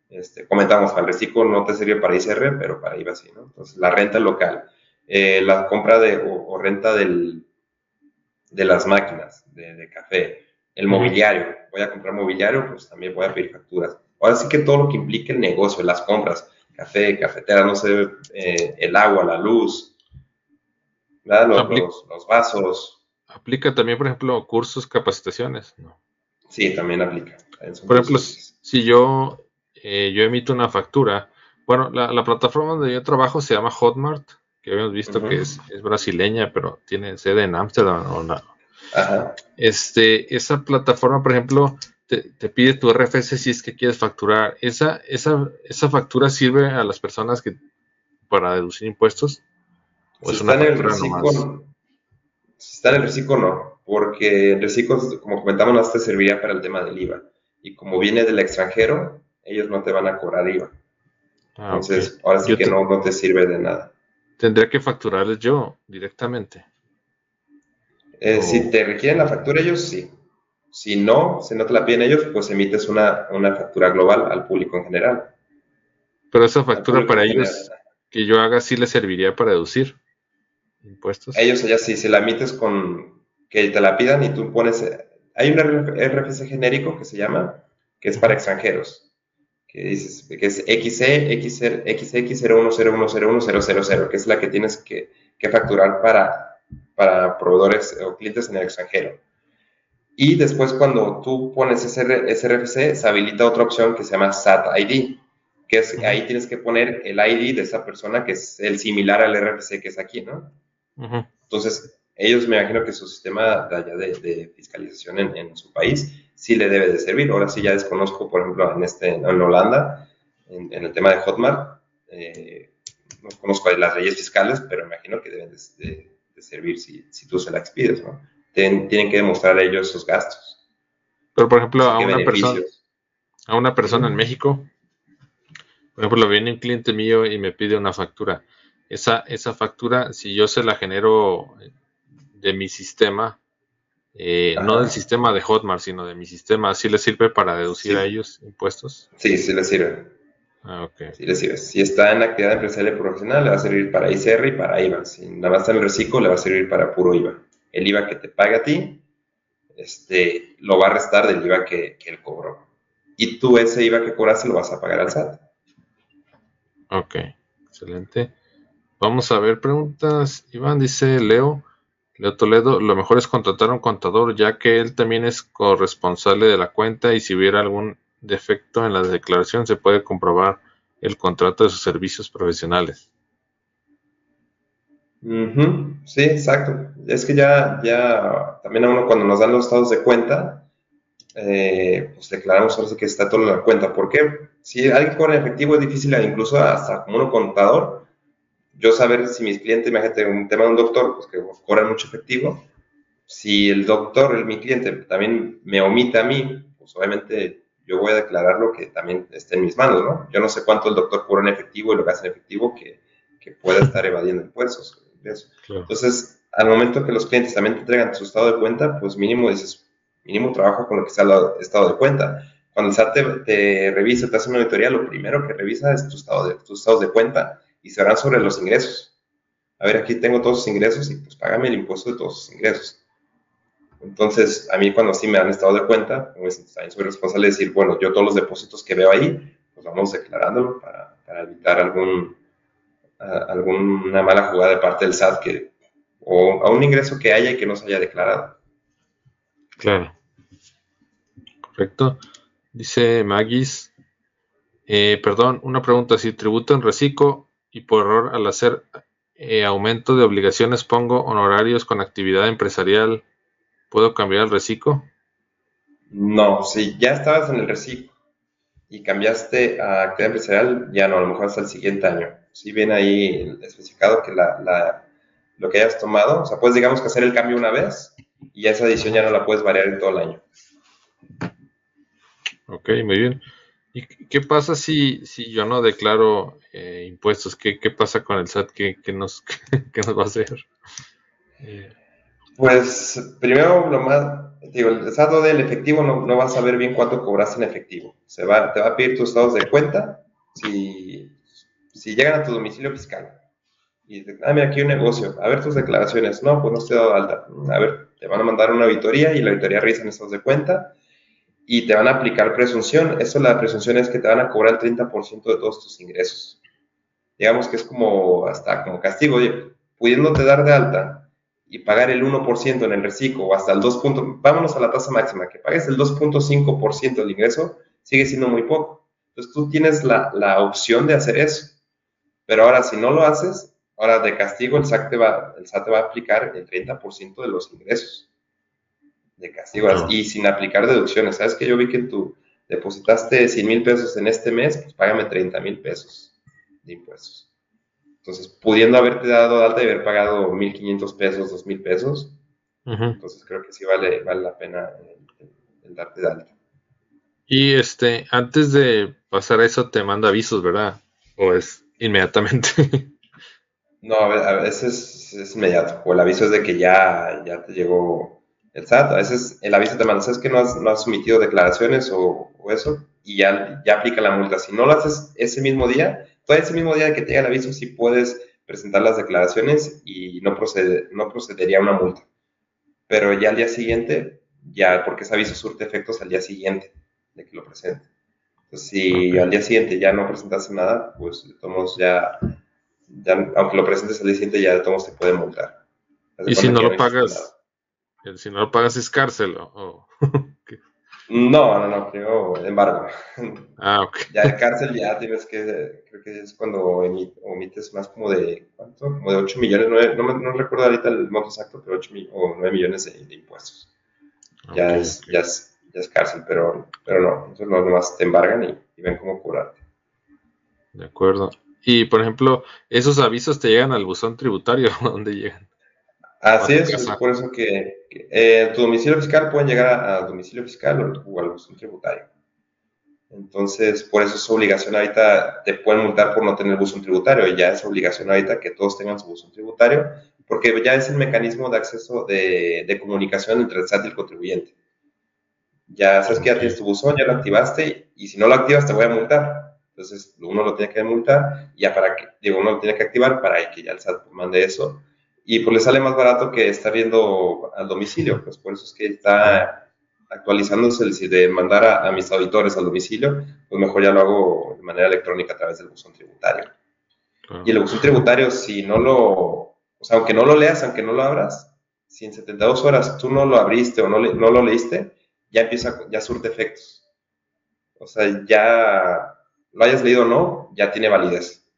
Este, comentamos, al reciclo no te sirve para ICR, pero para IVA sí, ¿no? Entonces, la renta local, eh, la compra de, o, renta del, de las máquinas de, café, el mobiliario, voy a comprar mobiliario, pues también voy a pedir facturas. Ahora sí que todo lo que implique el negocio, las compras, café, cafetera, no sé, eh, el agua, la luz, los, los, vasos. Aplica también, por ejemplo, cursos, capacitaciones, ¿no? Sí, también aplica. Por ejemplo, si yo, eh, yo emito una factura, bueno, la, plataforma donde yo trabajo se llama Hotmart, que habíamos visto que es, brasileña, pero tiene sede en Ámsterdam. Este, esa plataforma, por ejemplo, te, pide tu RFC si es que quieres facturar. Esa, esa, esa factura sirve a las personas que para deducir impuestos. ¿O es una está en el reciclo, Si está en el reciclo, no, porque el reciclo, como comentamos, no te serviría para el tema del IVA. Y como viene del extranjero, ellos no te van a cobrar IVA. Ah, Entonces, ahora sí que no, no te sirve de nada. Tendría que facturarles yo directamente. Eh, si te requieren la factura ellos, sí. Si no, si no te la piden ellos, pues emites una, una factura global al público en general. Pero esa factura para ellos que yo haga sí les serviría para deducir impuestos. Ellos allá sí, si la emites con que te la pidan y tú pones, hay un RFC genérico que se llama, que es para extranjeros, que dices, que es XC, XX, 01010101000, que es la que tienes que, que facturar para, para proveedores o clientes en el extranjero. Y después cuando tú pones ese, RFC, se habilita otra opción que se llama SAT ID, que es, ahí tienes que poner el ID de esa persona que es el similar al RFC que es aquí, ¿no? Entonces, ellos me imagino que su sistema de, allá de, fiscalización en, su país sí le debe de servir. Ahora sí ya desconozco, por ejemplo, en, este, en Holanda, en, el tema de Hotmart, eh, no conozco las leyes fiscales, pero me imagino que deben de, servir si, si, tú se la expides, ¿no? tienen que demostrar ellos esos gastos. Pero, por ejemplo, a una, persona, a una persona en México, por ejemplo, viene un cliente mío y me pide una factura. Esa, esa factura, si yo se la genero de mi sistema, eh, no del sistema de Hotmart, sino de mi sistema, ¿sí le sirve para deducir a ellos impuestos? Sí, sí le sirve. Ah, ok. Sí le sirve. Si está en actividad empresarial profesional, le va a servir para ICR y para IVA. Si nada más está en el reciclo, le va a servir para puro IVA el IVA que te paga a ti, este, lo va a restar del IVA que, él cobró. Y tú ese IVA que cobraste lo vas a pagar al SAT. Ok, excelente. Vamos a ver preguntas. Iván dice, Leo, Leo Toledo, lo mejor es contratar a un contador ya que él también es corresponsable de la cuenta y si hubiera algún defecto en la declaración se puede comprobar el contrato de sus servicios profesionales. Sí, exacto. Es que ya, ya, también a uno cuando nos dan los estados de cuenta, eh, pues declaramos ahora sí que está todo en la cuenta. ¿Por qué? Si alguien cobra en efectivo es difícil, incluso hasta como uno contador, yo saber si mis clientes, imagínate un tema de un doctor, pues que cobran mucho efectivo, si el doctor, el, mi cliente, también me omite a mí, pues obviamente yo voy a declarar lo que también esté en mis manos, ¿no? Yo no sé cuánto el doctor cobra en efectivo y lo que hace en efectivo que, que pueda estar evadiendo impuestos. Entonces, al momento que los clientes también te entregan su estado de cuenta, pues mínimo dices, mínimo trabajo con lo que sea el estado de cuenta. Cuando el SAT te, revisa, te hace una auditoría, lo primero que revisa es tu estado de, tus estados de cuenta y se verán sobre los ingresos. A ver, aquí tengo todos sus ingresos y pues págame el impuesto de todos sus ingresos. Entonces, a mí cuando sí me dan estado de cuenta, pues también soy responsable de decir, bueno, yo todos los depósitos que veo ahí, pues vamos declarándolo para, para evitar algún, alguna mala jugada de parte del SAT que, o a un ingreso que haya y que no se haya declarado. Claro. Correcto. Dice Magis, eh, perdón, una pregunta, si tributo en reciclo y por error al hacer eh, aumento de obligaciones pongo honorarios con actividad empresarial, ¿puedo cambiar el reciclo? No, si ya estabas en el reciclo y cambiaste a actividad empresarial, ya no, a lo mejor hasta el siguiente año si viene ahí especificado que la, lo que hayas tomado, o sea, puedes digamos que hacer el cambio una vez y esa edición ya no la puedes variar en todo el año. Ok, muy bien. ¿Y qué pasa si, si yo no declaro eh, impuestos? ¿Qué, pasa con el SAT? ¿Qué, nos, [LAUGHS] nos va a hacer? Pues primero lo más, digo, el SAT del efectivo no, no vas a saber bien cuánto cobras en efectivo. Se va, te va a pedir tus estados de cuenta. Si si llegan a tu domicilio fiscal y dicen, ah, mira, aquí un negocio, a ver tus declaraciones, no, pues no estoy dado alta, a ver, te van a mandar una auditoría y la auditoría revisa estados de cuenta y te van a aplicar presunción. Eso la presunción es que te van a cobrar el 30% de todos tus ingresos. Digamos que es como hasta como castigo, pudiéndote dar de alta y pagar el 1% en el reciclo o hasta el 2. vámonos a la tasa máxima, que pagues el 2.5% del ingreso, sigue siendo muy poco. Entonces tú tienes la, la, opción de hacer eso. Pero ahora, si no lo haces, ahora de castigo el SAT te va, el SAT te va a aplicar el 30% de los ingresos de castigo y sin aplicar deducciones. ¿Sabes que yo vi que tú depositaste 100 mil pesos en este mes? Pues págame 30 mil pesos de impuestos. Entonces, pudiendo haberte dado de alta y haber pagado 1.500 pesos, 2.000 pesos, entonces creo que sí vale, vale la pena el, darte de alta. Y este, antes de pasar a eso, te manda avisos, ¿verdad? ¿O es inmediatamente? [LAUGHS] no, a veces es inmediato. O el aviso es de que ya, ya te llegó el SAT. A veces el aviso te manda, ¿sabes que no has, no has sometido declaraciones o, o, eso? Y ya, ya aplica la multa. Si no lo haces ese mismo día, ese mismo día que te llega el aviso si puedes presentar las declaraciones y no, procede, no procedería una multa. Pero ya al día siguiente, ya, porque ese aviso surte efectos al día siguiente de que lo presente. Entonces, si al día siguiente ya no presentaste nada, pues de todos ya, ya, aunque lo presentes al día siguiente, ya de todos te pueden multar. ¿Y si no lo pagas? Si no lo pagas es cárcel o... [LAUGHS] No, no, no, creo embargo. Ah, ok. [LAUGHS] Ya de cárcel ya tienes que, creo que es cuando omites más como de, ¿cuánto? Como de 8 millones, no, no recuerdo ahorita el monto exacto, pero 8 o 9 millones de, impuestos. Ya, es, ya, es, ya es cárcel, pero, pero no, entonces no, nomás te embargan y, ven cómo curarte. De acuerdo. Y, por ejemplo, ¿esos avisos te llegan al buzón tributario? [LAUGHS] ¿Dónde llegan? Así es, es por eso que, eh, tu domicilio fiscal pueden llegar a, domicilio fiscal o, al buzón tributario. Entonces, por eso es obligación ahorita, te pueden multar por no tener buzón tributario, y ya es obligación ahorita que todos tengan su buzón tributario, porque ya es el mecanismo de acceso de, de comunicación entre el SAT y el contribuyente. Ya sabes que ya tienes tu buzón, ya lo activaste, y si no lo activas te voy a multar. Entonces, uno lo tiene que multar, y ya para que, digo, uno lo tiene que activar para que ya el SAT mande eso y pues le sale más barato que estar viendo al domicilio, pues por eso es que está actualizándose el de mandar a, mis auditores al domicilio, pues mejor ya lo hago de manera electrónica a través del buzón tributario. Y el buzón tributario, si no lo, o sea, aunque no lo leas, aunque no lo abras, si en 72 horas tú no lo abriste o no, no lo leíste, ya empieza, ya surte efectos. O sea, ya lo hayas leído o no, ya tiene validez.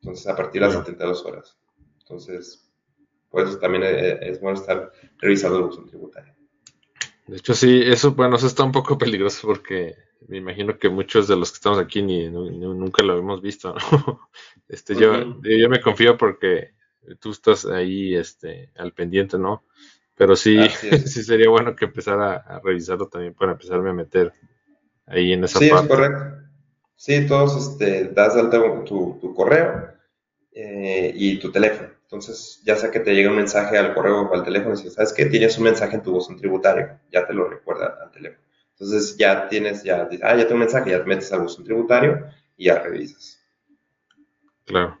Entonces, a partir de las 72 horas. Entonces, pues también eh, es bueno estar revisando el buzón tributario. De hecho, sí, eso, bueno, eso está un poco [LAUGHS] peligroso porque me imagino que muchos de los que estamos aquí ni, nunca lo hemos visto. [LAUGHS] este, yo, yo me confío porque tú estás ahí este, al pendiente, ¿no? Pero sí, [LAUGHS] sí sería bueno que empezara a, revisarlo también para empezarme a meter ahí en esa parte. Sí, es correcto. Sí, todos este, das alta tu, tu correo eh, y tu teléfono. Entonces, ya sea que te llegue un mensaje al correo o al teléfono, si sabes que tienes un mensaje en tu buzón tributario, ya te lo recuerda al teléfono. Entonces, ya tienes, ya, ah, ya tengo un mensaje, ya te metes al buzón tributario y ya revisas. Claro.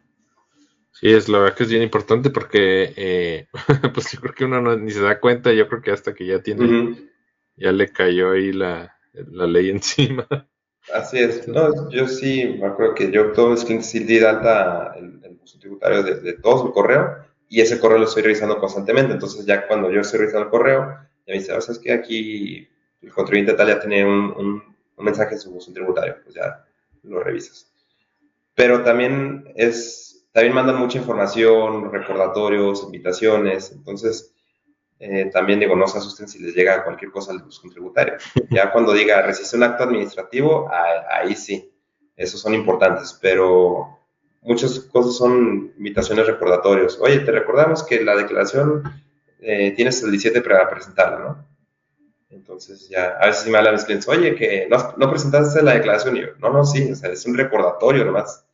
Sí, es la verdad que es bien importante porque, eh, [LAUGHS] pues yo creo que uno ni se da cuenta, yo creo que hasta que ya tiene, ya le cayó ahí la, la ley [LAUGHS] encima. Así es. No, yo sí me acuerdo que yo todos mis clientes sí di de alta el, el tributario de, de todo su correo y ese correo lo estoy revisando constantemente. Entonces ya cuando yo estoy revisando el correo, ya me dice, ¿sabes que Aquí el contribuyente tal ya tiene un, un, mensaje en su buzón tributario, pues ya lo revisas. Pero también es, también mandan mucha información, recordatorios, invitaciones, entonces eh, también digo, no se asusten si les llega cualquier cosa al buzón tributario. [LAUGHS] Ya cuando diga, resiste un acto administrativo, ahí, sí, esos son importantes, pero muchas cosas son invitaciones recordatorios. Oye, te recordamos que la declaración eh, tienes el 17 para presentarla, ¿no? Entonces ya, a veces me hablan mis clientes, oye, que no, no presentaste la declaración. Y yo, no, no, sí, o sea, es un recordatorio nomás.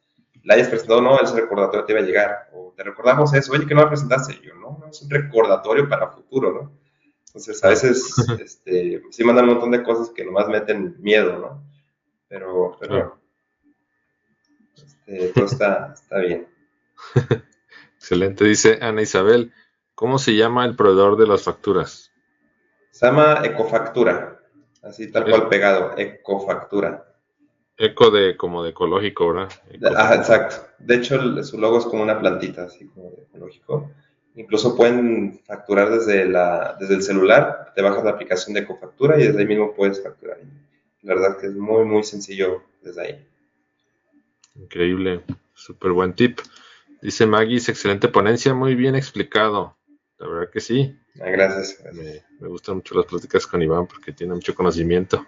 La hayas presentado, no, ese recordatorio te va a llegar. O te recordamos eso, oye, que no la presentaste. Y yo, no, no, es un recordatorio para futuro, ¿no? Entonces, a veces, [LAUGHS] este, sí mandan un montón de cosas que nomás meten miedo, ¿no? Pero, pero, este, todo está, está bien. [LAUGHS] Excelente, dice Ana Isabel. ¿Cómo se llama el proveedor de las facturas? Se llama Ecofactura. Así tal cual pegado, ecofactura. Eco de como de ecológico, ¿verdad? Ah, exacto. De hecho, su logo es como una plantita, así como de ecológico. Incluso pueden facturar desde, la, desde el celular, te bajas la aplicación de Ecofactura y desde ahí mismo puedes facturar. La verdad que es muy, muy sencillo desde ahí. Increíble, súper buen tip. Dice Maggie, excelente ponencia, muy bien explicado. La verdad que sí. Ah, gracias. Me, gustan mucho las pláticas con Iván porque tiene mucho conocimiento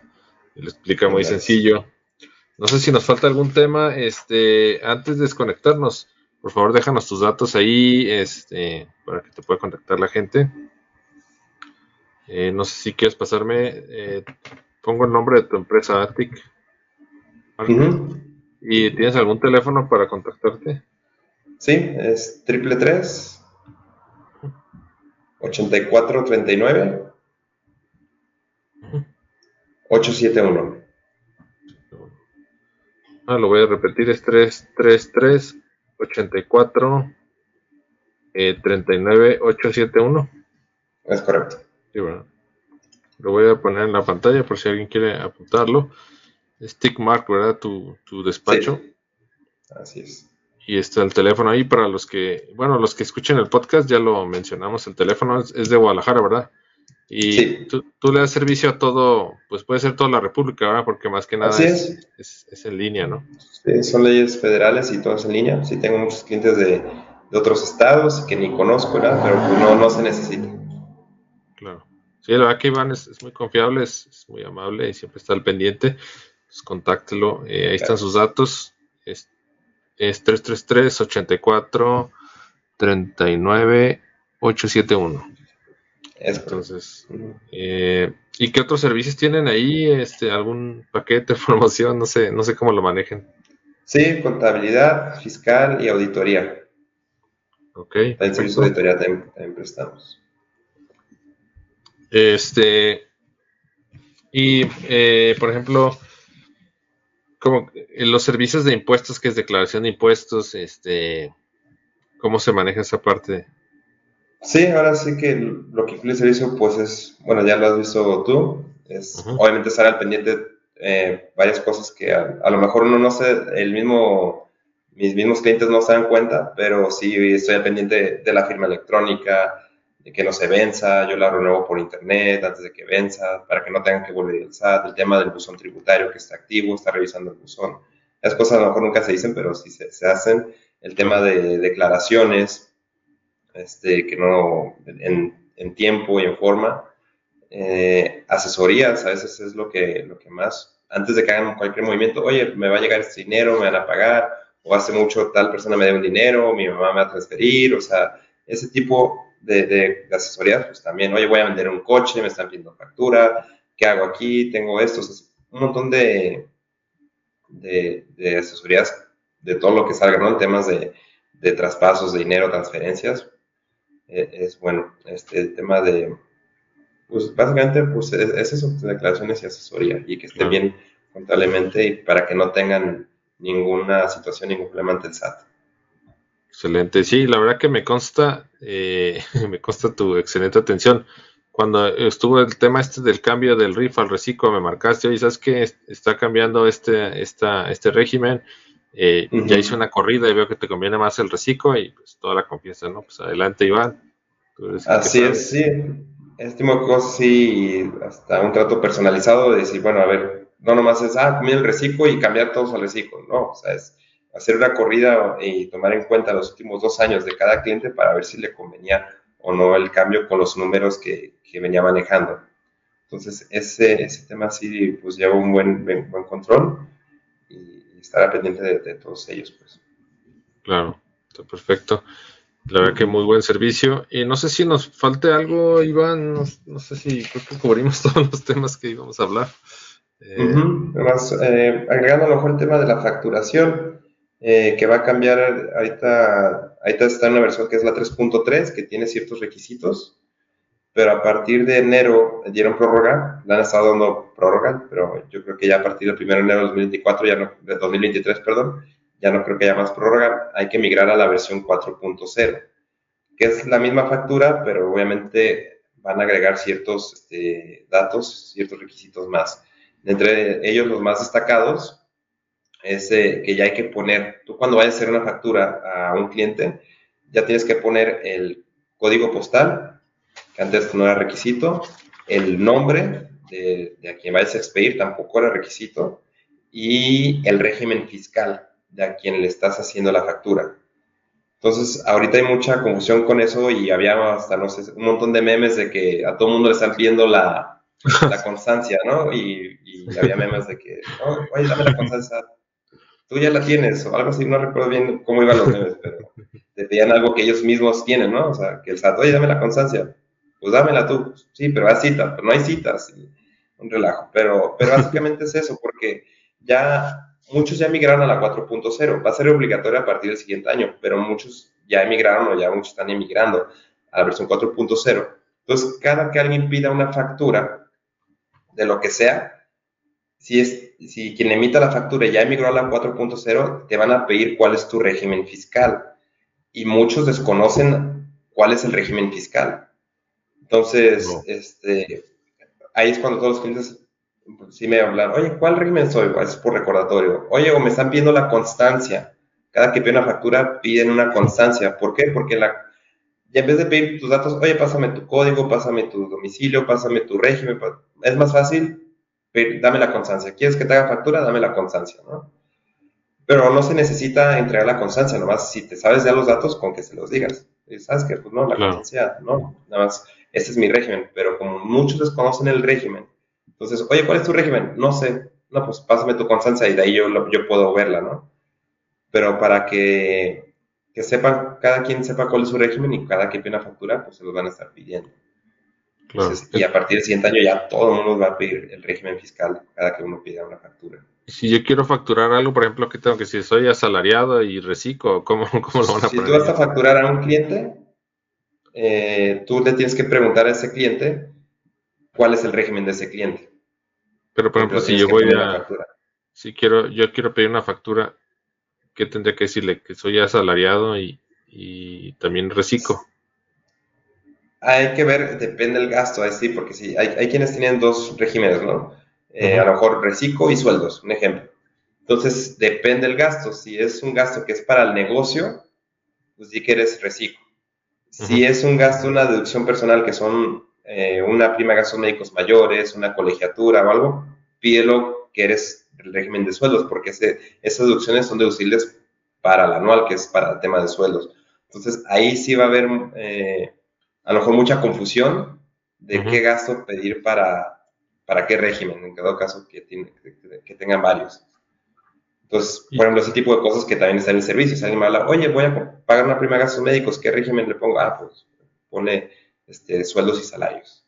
y lo explica muy sencillo. No sé si nos falta algún tema. Este, antes de desconectarnos, por favor déjanos tus datos ahí este, para que te pueda contactar la gente. Eh, no sé si quieres pasarme. Eh, pongo el nombre de tu empresa Attic. ¿Y tienes algún teléfono para contactarte? Sí, es triple tres 8439 871. Ah, lo voy a repetir, es 333 84 39 871. Es correcto. Sí, bueno. Lo voy a poner en la pantalla por si alguien quiere apuntarlo. Stickmark, ¿verdad? Tu, tu despacho. Así es. Y está el teléfono ahí para los que, bueno, los que escuchen el podcast, ya lo mencionamos, el teléfono es, de Guadalajara, ¿verdad? Y tú, le das servicio a todo, pues puede ser toda la República, ¿verdad? Porque más que nada es. Es, en línea, ¿no? Sí, son leyes federales y todo es en línea. Sí, tengo muchos clientes de, otros estados que ni conozco, ¿verdad? Pero pues no, no se necesita. Claro. Sí, la verdad que Iván es, muy confiable, es, muy amable y siempre está al pendiente. Pues contáctelo, eh, ahí están sus datos. Es, es 333 84 39 871. Entonces, eh, ¿y qué otros servicios tienen ahí? Este, ¿Algún paquete, [LAUGHS] promoción? No sé, no sé cómo lo manejen. Sí, contabilidad, fiscal y auditoría. Ok. En servicio de auditoría también, prestamos. Este, y eh, por ejemplo, como los servicios de impuestos, que es declaración de impuestos, este, ¿cómo se maneja esa parte? Sí, ahora sí que lo que incluye el servicio, pues es, bueno, ya lo has visto tú, es obviamente estar al pendiente eh, varias cosas que a, lo mejor uno no sé, el mismo, mis mismos clientes no se dan cuenta, pero sí estoy al pendiente de la firma electrónica, de que no se venza, yo la renuevo por internet antes de que venza, para que no tengan que volver al SAT, el tema del buzón tributario que está activo, está revisando el buzón. Las cosas a lo mejor nunca se dicen, pero sí se, se hacen. El tema de declaraciones, este, que no, en, en tiempo y en forma. Eh, asesorías, a veces es lo que, lo que más, antes de que hagan cualquier movimiento, oye, me va a llegar este dinero, me van a pagar, o hace mucho tal persona me debe un dinero, mi mamá me va a transferir, o sea, ese tipo de, de, asesorías, pues también, oye, voy a vender un coche, me están pidiendo factura, ¿qué hago aquí? Tengo esto, un montón de, de, de, asesorías de todo lo que salga, ¿no? En temas de, de traspasos de dinero, transferencias, eh, es bueno, este tema de, pues básicamente, pues es, eso, declaraciones y asesoría, y que esté bien contablemente y para que no tengan ninguna situación, ningún problema ante el SAT. Excelente, sí, la verdad que me consta, eh, [LAUGHS] me consta tu excelente atención. Cuando estuvo el tema este del cambio del RIF al reciclo, me marcaste, oye, ¿sabes qué? Está cambiando este, esta, este régimen, eh, ya hice una corrida y veo que te conviene más el reciclo y pues toda la confianza, ¿no? Pues adelante, Iván. Así es, sí. Estimo que sí, hasta un trato personalizado de decir, bueno, a ver, no nomás es, ah, mira el reciclo y cambiar todos al reciclo, no, o sea, es hacer una corrida y tomar en cuenta los últimos dos años de cada cliente para ver si le convenía o no el cambio con los números que, venía manejando. Entonces, ese, ese tema sí, pues lleva un buen, buen, control y, estará pendiente de, todos ellos, pues. Claro, está perfecto. La verdad que muy buen servicio. Y no sé si nos falte algo, Iván. No, sé si creo que cubrimos [LAUGHS] todos los temas que íbamos a hablar. Eh, Además, eh, agregando a lo mejor el tema de la facturación, eh, que va a cambiar ahorita, ahorita está una versión que es la 3.3, que tiene ciertos requisitos, pero a partir de enero dieron prórroga, le han estado dando prórroga, pero yo creo que ya a partir del 1 de enero de 2024, ya no, de 2023, perdón, ya no creo que haya más prórroga, hay que migrar a la versión 4.0, que es la misma factura, pero obviamente van a agregar ciertos este, datos, ciertos requisitos más. Entre ellos los más destacados es eh, que ya hay que poner, tú cuando vayas a hacer una factura a un cliente, ya tienes que poner el código postal, que antes no era requisito, el nombre de, de a quien vayas a expedir tampoco era requisito, y el régimen fiscal de a quien le estás haciendo la factura. Entonces, ahorita hay mucha confusión con eso y había hasta, no sé, un montón de memes de que a todo el mundo le están pidiendo la, la [LAUGHS] constancia, ¿no? Y, y, había memes de que, oye, dame la constancia, tú ya la tienes, o algo así, no recuerdo bien cómo iban los memes, pero te pedían algo que ellos mismos tienen, ¿no? O sea, que el SAT, oye, dame la constancia, pues dámela tú, sí, pero haz cita, pero no hay citas, un relajo, pero, pero básicamente es eso, porque ya muchos ya migraron a la 4.0. Va a ser obligatoria a partir del siguiente año, pero muchos ya emigraron o ya muchos están emigrando a la versión 4.0. Entonces, cada que alguien pida una factura de lo que sea, si, es, si quien emita la factura ya emigró a la 4.0, te van a pedir cuál es tu régimen fiscal. Y muchos desconocen cuál es el régimen fiscal. Entonces, este, ahí es cuando todos los clientes sí me hablan, oye, ¿cuál régimen soy? Es por recordatorio. Oye, o me están pidiendo la constancia. Cada que piden una factura, piden una constancia. ¿Por qué? Porque la, ya en vez de pedir tus datos, oye, pásame tu código, pásame tu domicilio, pásame tu régimen, es más fácil, dame la constancia. ¿Quieres que te haga factura? Dame la constancia, ¿no? Pero no se necesita entregar la constancia, nomás si te sabes ya los datos, con que se los digas. Y sabes que, pues no, la constancia, no, nada más, ese es mi régimen. Pero como muchos desconocen el régimen, entonces, oye, ¿cuál es tu régimen? No sé. No, pues pásame tu constancia y de ahí yo, yo puedo verla, ¿no? Pero para que, que sepa, cada quien sepa cuál es su régimen y cada que pide una factura, pues se los van a estar pidiendo. Y a partir del siguiente año ya todo el mundo va a pedir el régimen fiscal cada que uno pida una factura. Si yo quiero facturar algo, por ejemplo, ¿qué tengo que decir? ¿Soy asalariado y reciclo? ¿Cómo, cómo lo van a Si tú vas a facturar a un cliente, eh, tú le tienes que preguntar a ese cliente cuál es el régimen de ese cliente. Pero por ejemplo, si yo voy a, si quiero, yo quiero pedir una factura, ¿qué tendría que decirle? Que soy asalariado y, y también reciclo. Hay que ver, depende del gasto, así, porque sí, hay, hay, quienes tienen dos regímenes, ¿no? Eh, a lo mejor reciclo y sueldos, un ejemplo. Entonces, depende del gasto. Si es un gasto que es para el negocio, pues sí que eres reciclo. Si es un gasto, una deducción personal que son eh, una prima de gastos médicos mayores, una colegiatura o algo, pídelo que eres el régimen de sueldos, porque esas deducciones son deducibles para el anual, que es para el tema de sueldos. Entonces, ahí sí va a haber eh, a lo mejor mucha confusión de qué gasto pedir para, para qué régimen, en cada caso que, tiene, que, tengan varios. Entonces, por ejemplo, ese tipo de cosas que también están en servicio. Si alguien me habla, oye, voy a pagar una prima de gastos médicos, ¿qué régimen le pongo? Ah, pues pone este, sueldos y salarios.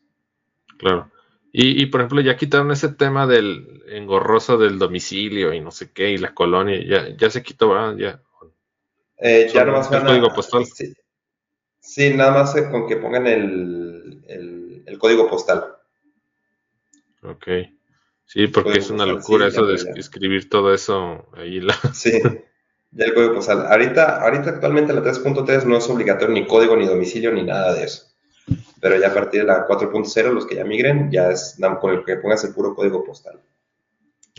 Claro. Y, por ejemplo, ya quitaron ese tema del engorroso del domicilio y no sé qué, y la colonia, ya, ya se quitó, ¿verdad? Ya, eh, ya más van código postal. Sí, nada más con que pongan el, el, código postal. Ok. Sí, porque es una locura eso de escribir todo eso ahí. La... [LAUGHS] Sí, ya el código postal. Ahorita, ahorita actualmente la 3.3 no es obligatorio ni código, ni domicilio, ni nada de eso pero ya a partir de la 4.0, los que ya migren, ya es con el que pongas el puro código postal.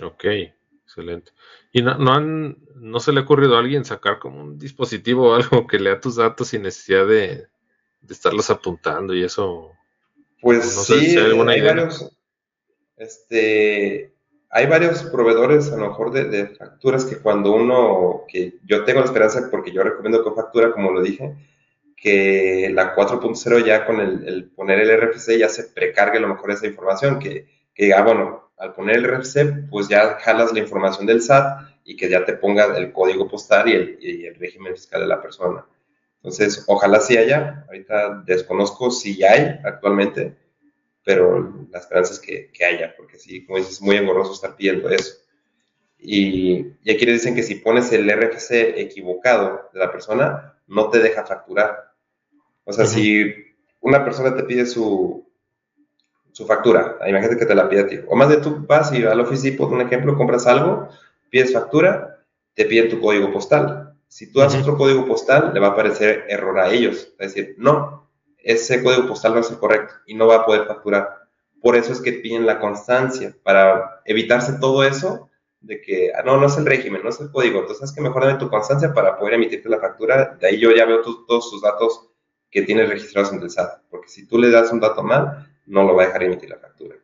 Ok, excelente. ¿Y no, no, han, no se le ha ocurrido a alguien sacar como un dispositivo o algo que lea tus datos sin necesidad de, estarlos apuntando y eso? Pues sí, hay, varios, este, hay varios proveedores a lo mejor de, de, facturas que cuando uno, que yo tengo la esperanza porque yo recomiendo con factura, como lo dije, que la 4.0 ya con el, poner el RFC ya se precargue a lo mejor esa información, que, que diga, bueno, al poner el RFC, pues ya jalas la información del SAT y que ya te ponga el código postal y el, régimen fiscal de la persona. Entonces, ojalá sí haya, ahorita desconozco si hay actualmente, pero la esperanza es que, que haya, porque sí, como dices, es muy engorroso estar pidiendo eso. Y, y aquí le dicen que si pones el RFC equivocado de la persona, no te deja facturar. O sea, si una persona te pide su, su factura, imagínate que te la pide a ti. O más de tú vas y al Office por un ejemplo, compras algo, pides factura, te piden tu código postal. Si tú das otro código postal, le va a aparecer error a ellos. Es decir, no, ese código postal no es el correcto y no va a poder facturar. Por eso es que piden la constancia, para evitarse todo eso de que, ah, no, no es el régimen, no es el código, entonces es que mejor dame tu constancia para poder emitirte la factura, de ahí yo ya veo todos sus datos que tienes registrados en el SAT, porque si tú le das un dato mal, no lo va a dejar emitir la factura.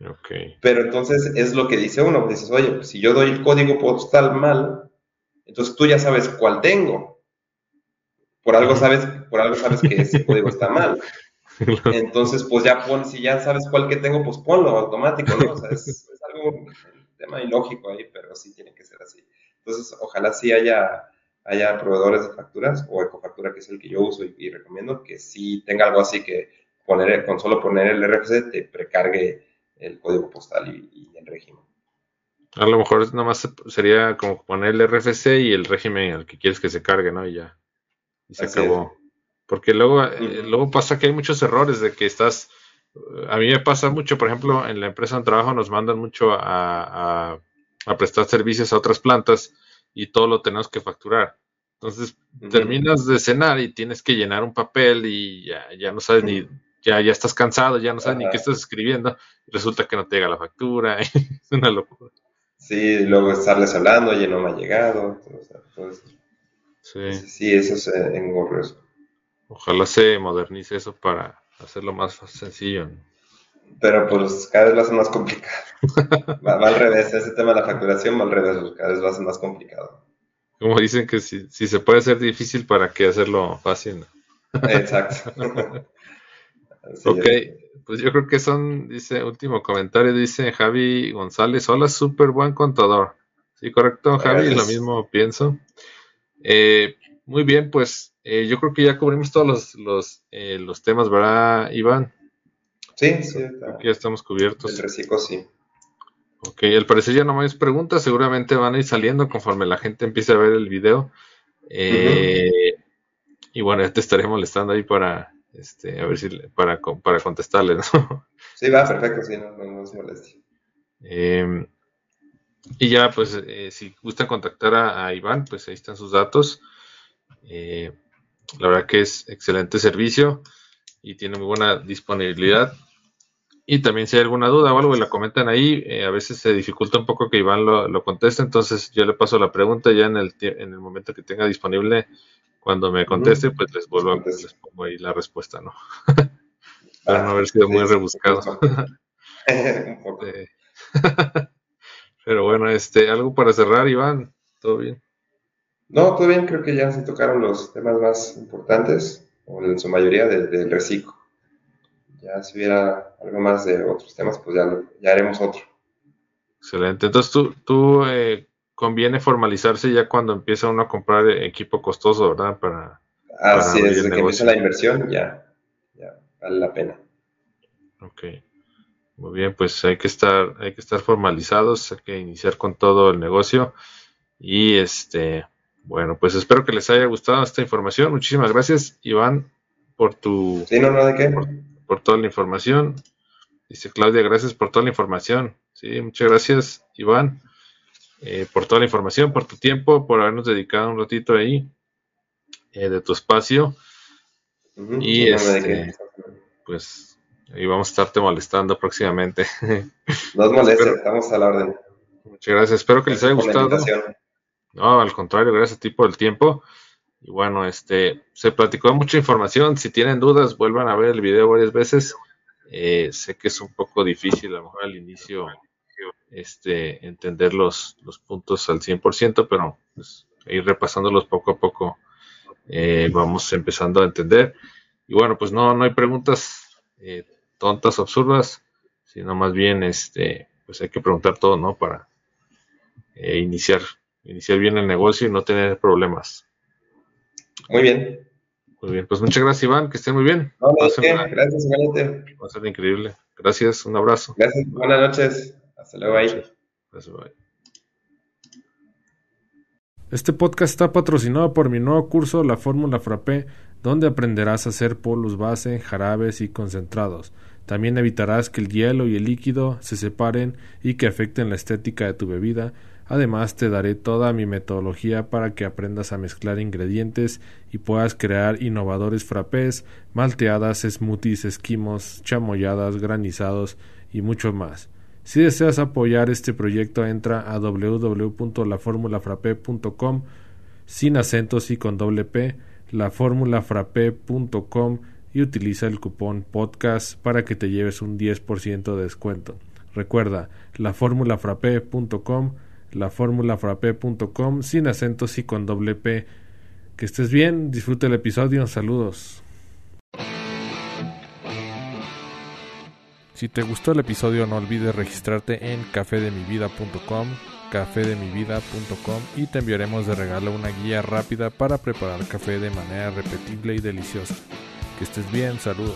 Okay. Pero entonces es lo que dice uno, dices, oye, pues si yo doy el código postal mal, entonces tú ya sabes cuál tengo. Por algo sabes, por algo sabes que ese [LAUGHS] código está mal. Entonces, pues ya pon, si ya sabes cuál que tengo, pues ponlo automático, ¿no? O sea, es, es algo, un tema ilógico ahí, pero sí tiene que ser así. Entonces, ojalá sí haya, haya proveedores de facturas o Ecofactura, que es el que yo uso y, recomiendo, que sí tenga algo así que poner, con solo poner el RFC te precargue el código postal y, el régimen. A lo mejor nomás sería como poner el RFC y el régimen al que quieres que se cargue, ¿no? Y ya. Y se acabó. Porque luego, eh, luego pasa que hay muchos errores de que estás. A mí me pasa mucho, por ejemplo, en la empresa de trabajo nos mandan mucho a, prestar servicios a otras plantas y todo lo tenemos que facturar. Entonces terminas de cenar y tienes que llenar un papel y ya, ya no sabes ni ya, ya estás cansado, ya no sabes ni qué estás escribiendo, resulta que no te llega la factura, [LAUGHS] es una locura. Sí, luego estarles hablando, oye, no me ha llegado, Sí. sí, eso es engorroso. Ojalá se modernice eso para hacerlo más sencillo. Pero pues cada vez lo hace más complicado. [LAUGHS] va, al revés, ese tema de la facturación va al revés, pues, cada vez lo hace más complicado. Como dicen que si, si se puede hacer difícil, ¿para qué hacerlo fácil? Exacto. [LAUGHS] ok, pues yo creo que son, dice, último comentario, dice Javi González, hola, súper buen contador. Sí, correcto, Javi, lo mismo pienso. Eh, muy bien, pues eh, yo creo que ya cubrimos todos los, los, eh, los temas, ¿verdad, Iván? Sí, sí. Aquí ya estamos cubiertos. El reciclo, sí. Ok, al parecer ya no más preguntas, seguramente van a ir saliendo conforme la gente empiece a ver el video. Y bueno, ya te estaré molestando ahí para, este, a ver si para, para contestarle, ¿no? Sí, va, perfecto, sí, no, no, se moleste. Em, y ya, pues, eh, si gustan contactar a, Iván, pues ahí están sus datos. Eh, la verdad que es excelente servicio y tiene muy buena disponibilidad. Y también si hay alguna duda o algo, la comentan ahí. Eh, a veces se dificulta un poco que Iván lo, lo, conteste, entonces yo le paso la pregunta ya en el, en el momento que tenga disponible cuando me conteste, pues les vuelvo a, les pongo ahí la respuesta, ¿no? Para no haber sido muy rebuscado. [LAUGHS] [LAUGHS] [LAUGHS] Pero bueno, este, algo para cerrar, Iván, ¿todo bien? No, todo bien, creo que ya se tocaron los temas más importantes, o en su mayoría del, reciclo. Ya si hubiera algo más de otros temas, pues ya, ya haremos otro. Excelente. Entonces tú, tú eh, conviene formalizarse ya cuando empieza uno a comprar equipo costoso, ¿verdad? Para, Así es, desde que empieza la inversión ya, ya vale la pena. Ok. Muy bien, pues hay que estar, hay que estar formalizados, hay que iniciar con todo el negocio. Y este, bueno, pues espero que les haya gustado esta información. Muchísimas gracias, Iván, por tu sí, no, no, ¿de qué? Por, por, toda la información. Dice Claudia, gracias por toda la información. Sí, muchas gracias, Iván. Eh, por toda la información, por tu tiempo, por habernos dedicado un ratito ahí eh, de tu espacio. y este, pues ahí vamos a estarte molestando próximamente. Nos moleste, estamos a la orden. Muchas gracias, espero que les haya gustado. No, al contrario, gracias a ti por el tiempo. Y bueno, este se platicó mucha información. Si tienen dudas, vuelvan a ver el video varias veces. Eh, sé que es un poco difícil, a lo mejor al inicio este, entender los, los puntos al 100%, pero pues, ir repasándolos poco a poco eh, vamos empezando a entender. Y bueno, pues no, no hay preguntas eh, tontas absurdas, sino más bien este, pues hay que preguntar todo, ¿no? Para eh, iniciar, iniciar bien el negocio y no tener problemas. Muy bien. Muy bien, pues muchas gracias Iván, que estén muy bien. gracias, igualmente. Va a ser increíble. Gracias, un abrazo. Gracias, buenas noches. Hasta luego ahí. Este podcast está patrocinado por mi nuevo curso La Fórmula Frappé, donde aprenderás a hacer polos base, jarabes y concentrados. También evitarás que el hielo y el líquido se separen y que afecten la estética de tu bebida, Además te daré toda mi metodología para que aprendas a mezclar ingredientes y puedas crear innovadores frappés, malteadas, smoothies, esquimos, chamoyadas, granizados y mucho más. Si deseas apoyar este proyecto entra a www.laformulafrappé.com sin acentos y con doble P, laformulafrappé.com y utiliza el cupón podcast para que te lleves un 10% de descuento. Recuerda, laformulafrappé.com laformulafrappé.com sin acentos y con doble P. Que estés bien, disfrute el episodio, saludos. Si te gustó el episodio no olvides registrarte en cafedemivida.com, cafedemivida.com y te enviaremos de regalo una guía rápida para preparar café de manera repetible y deliciosa. Que estés bien, saludos.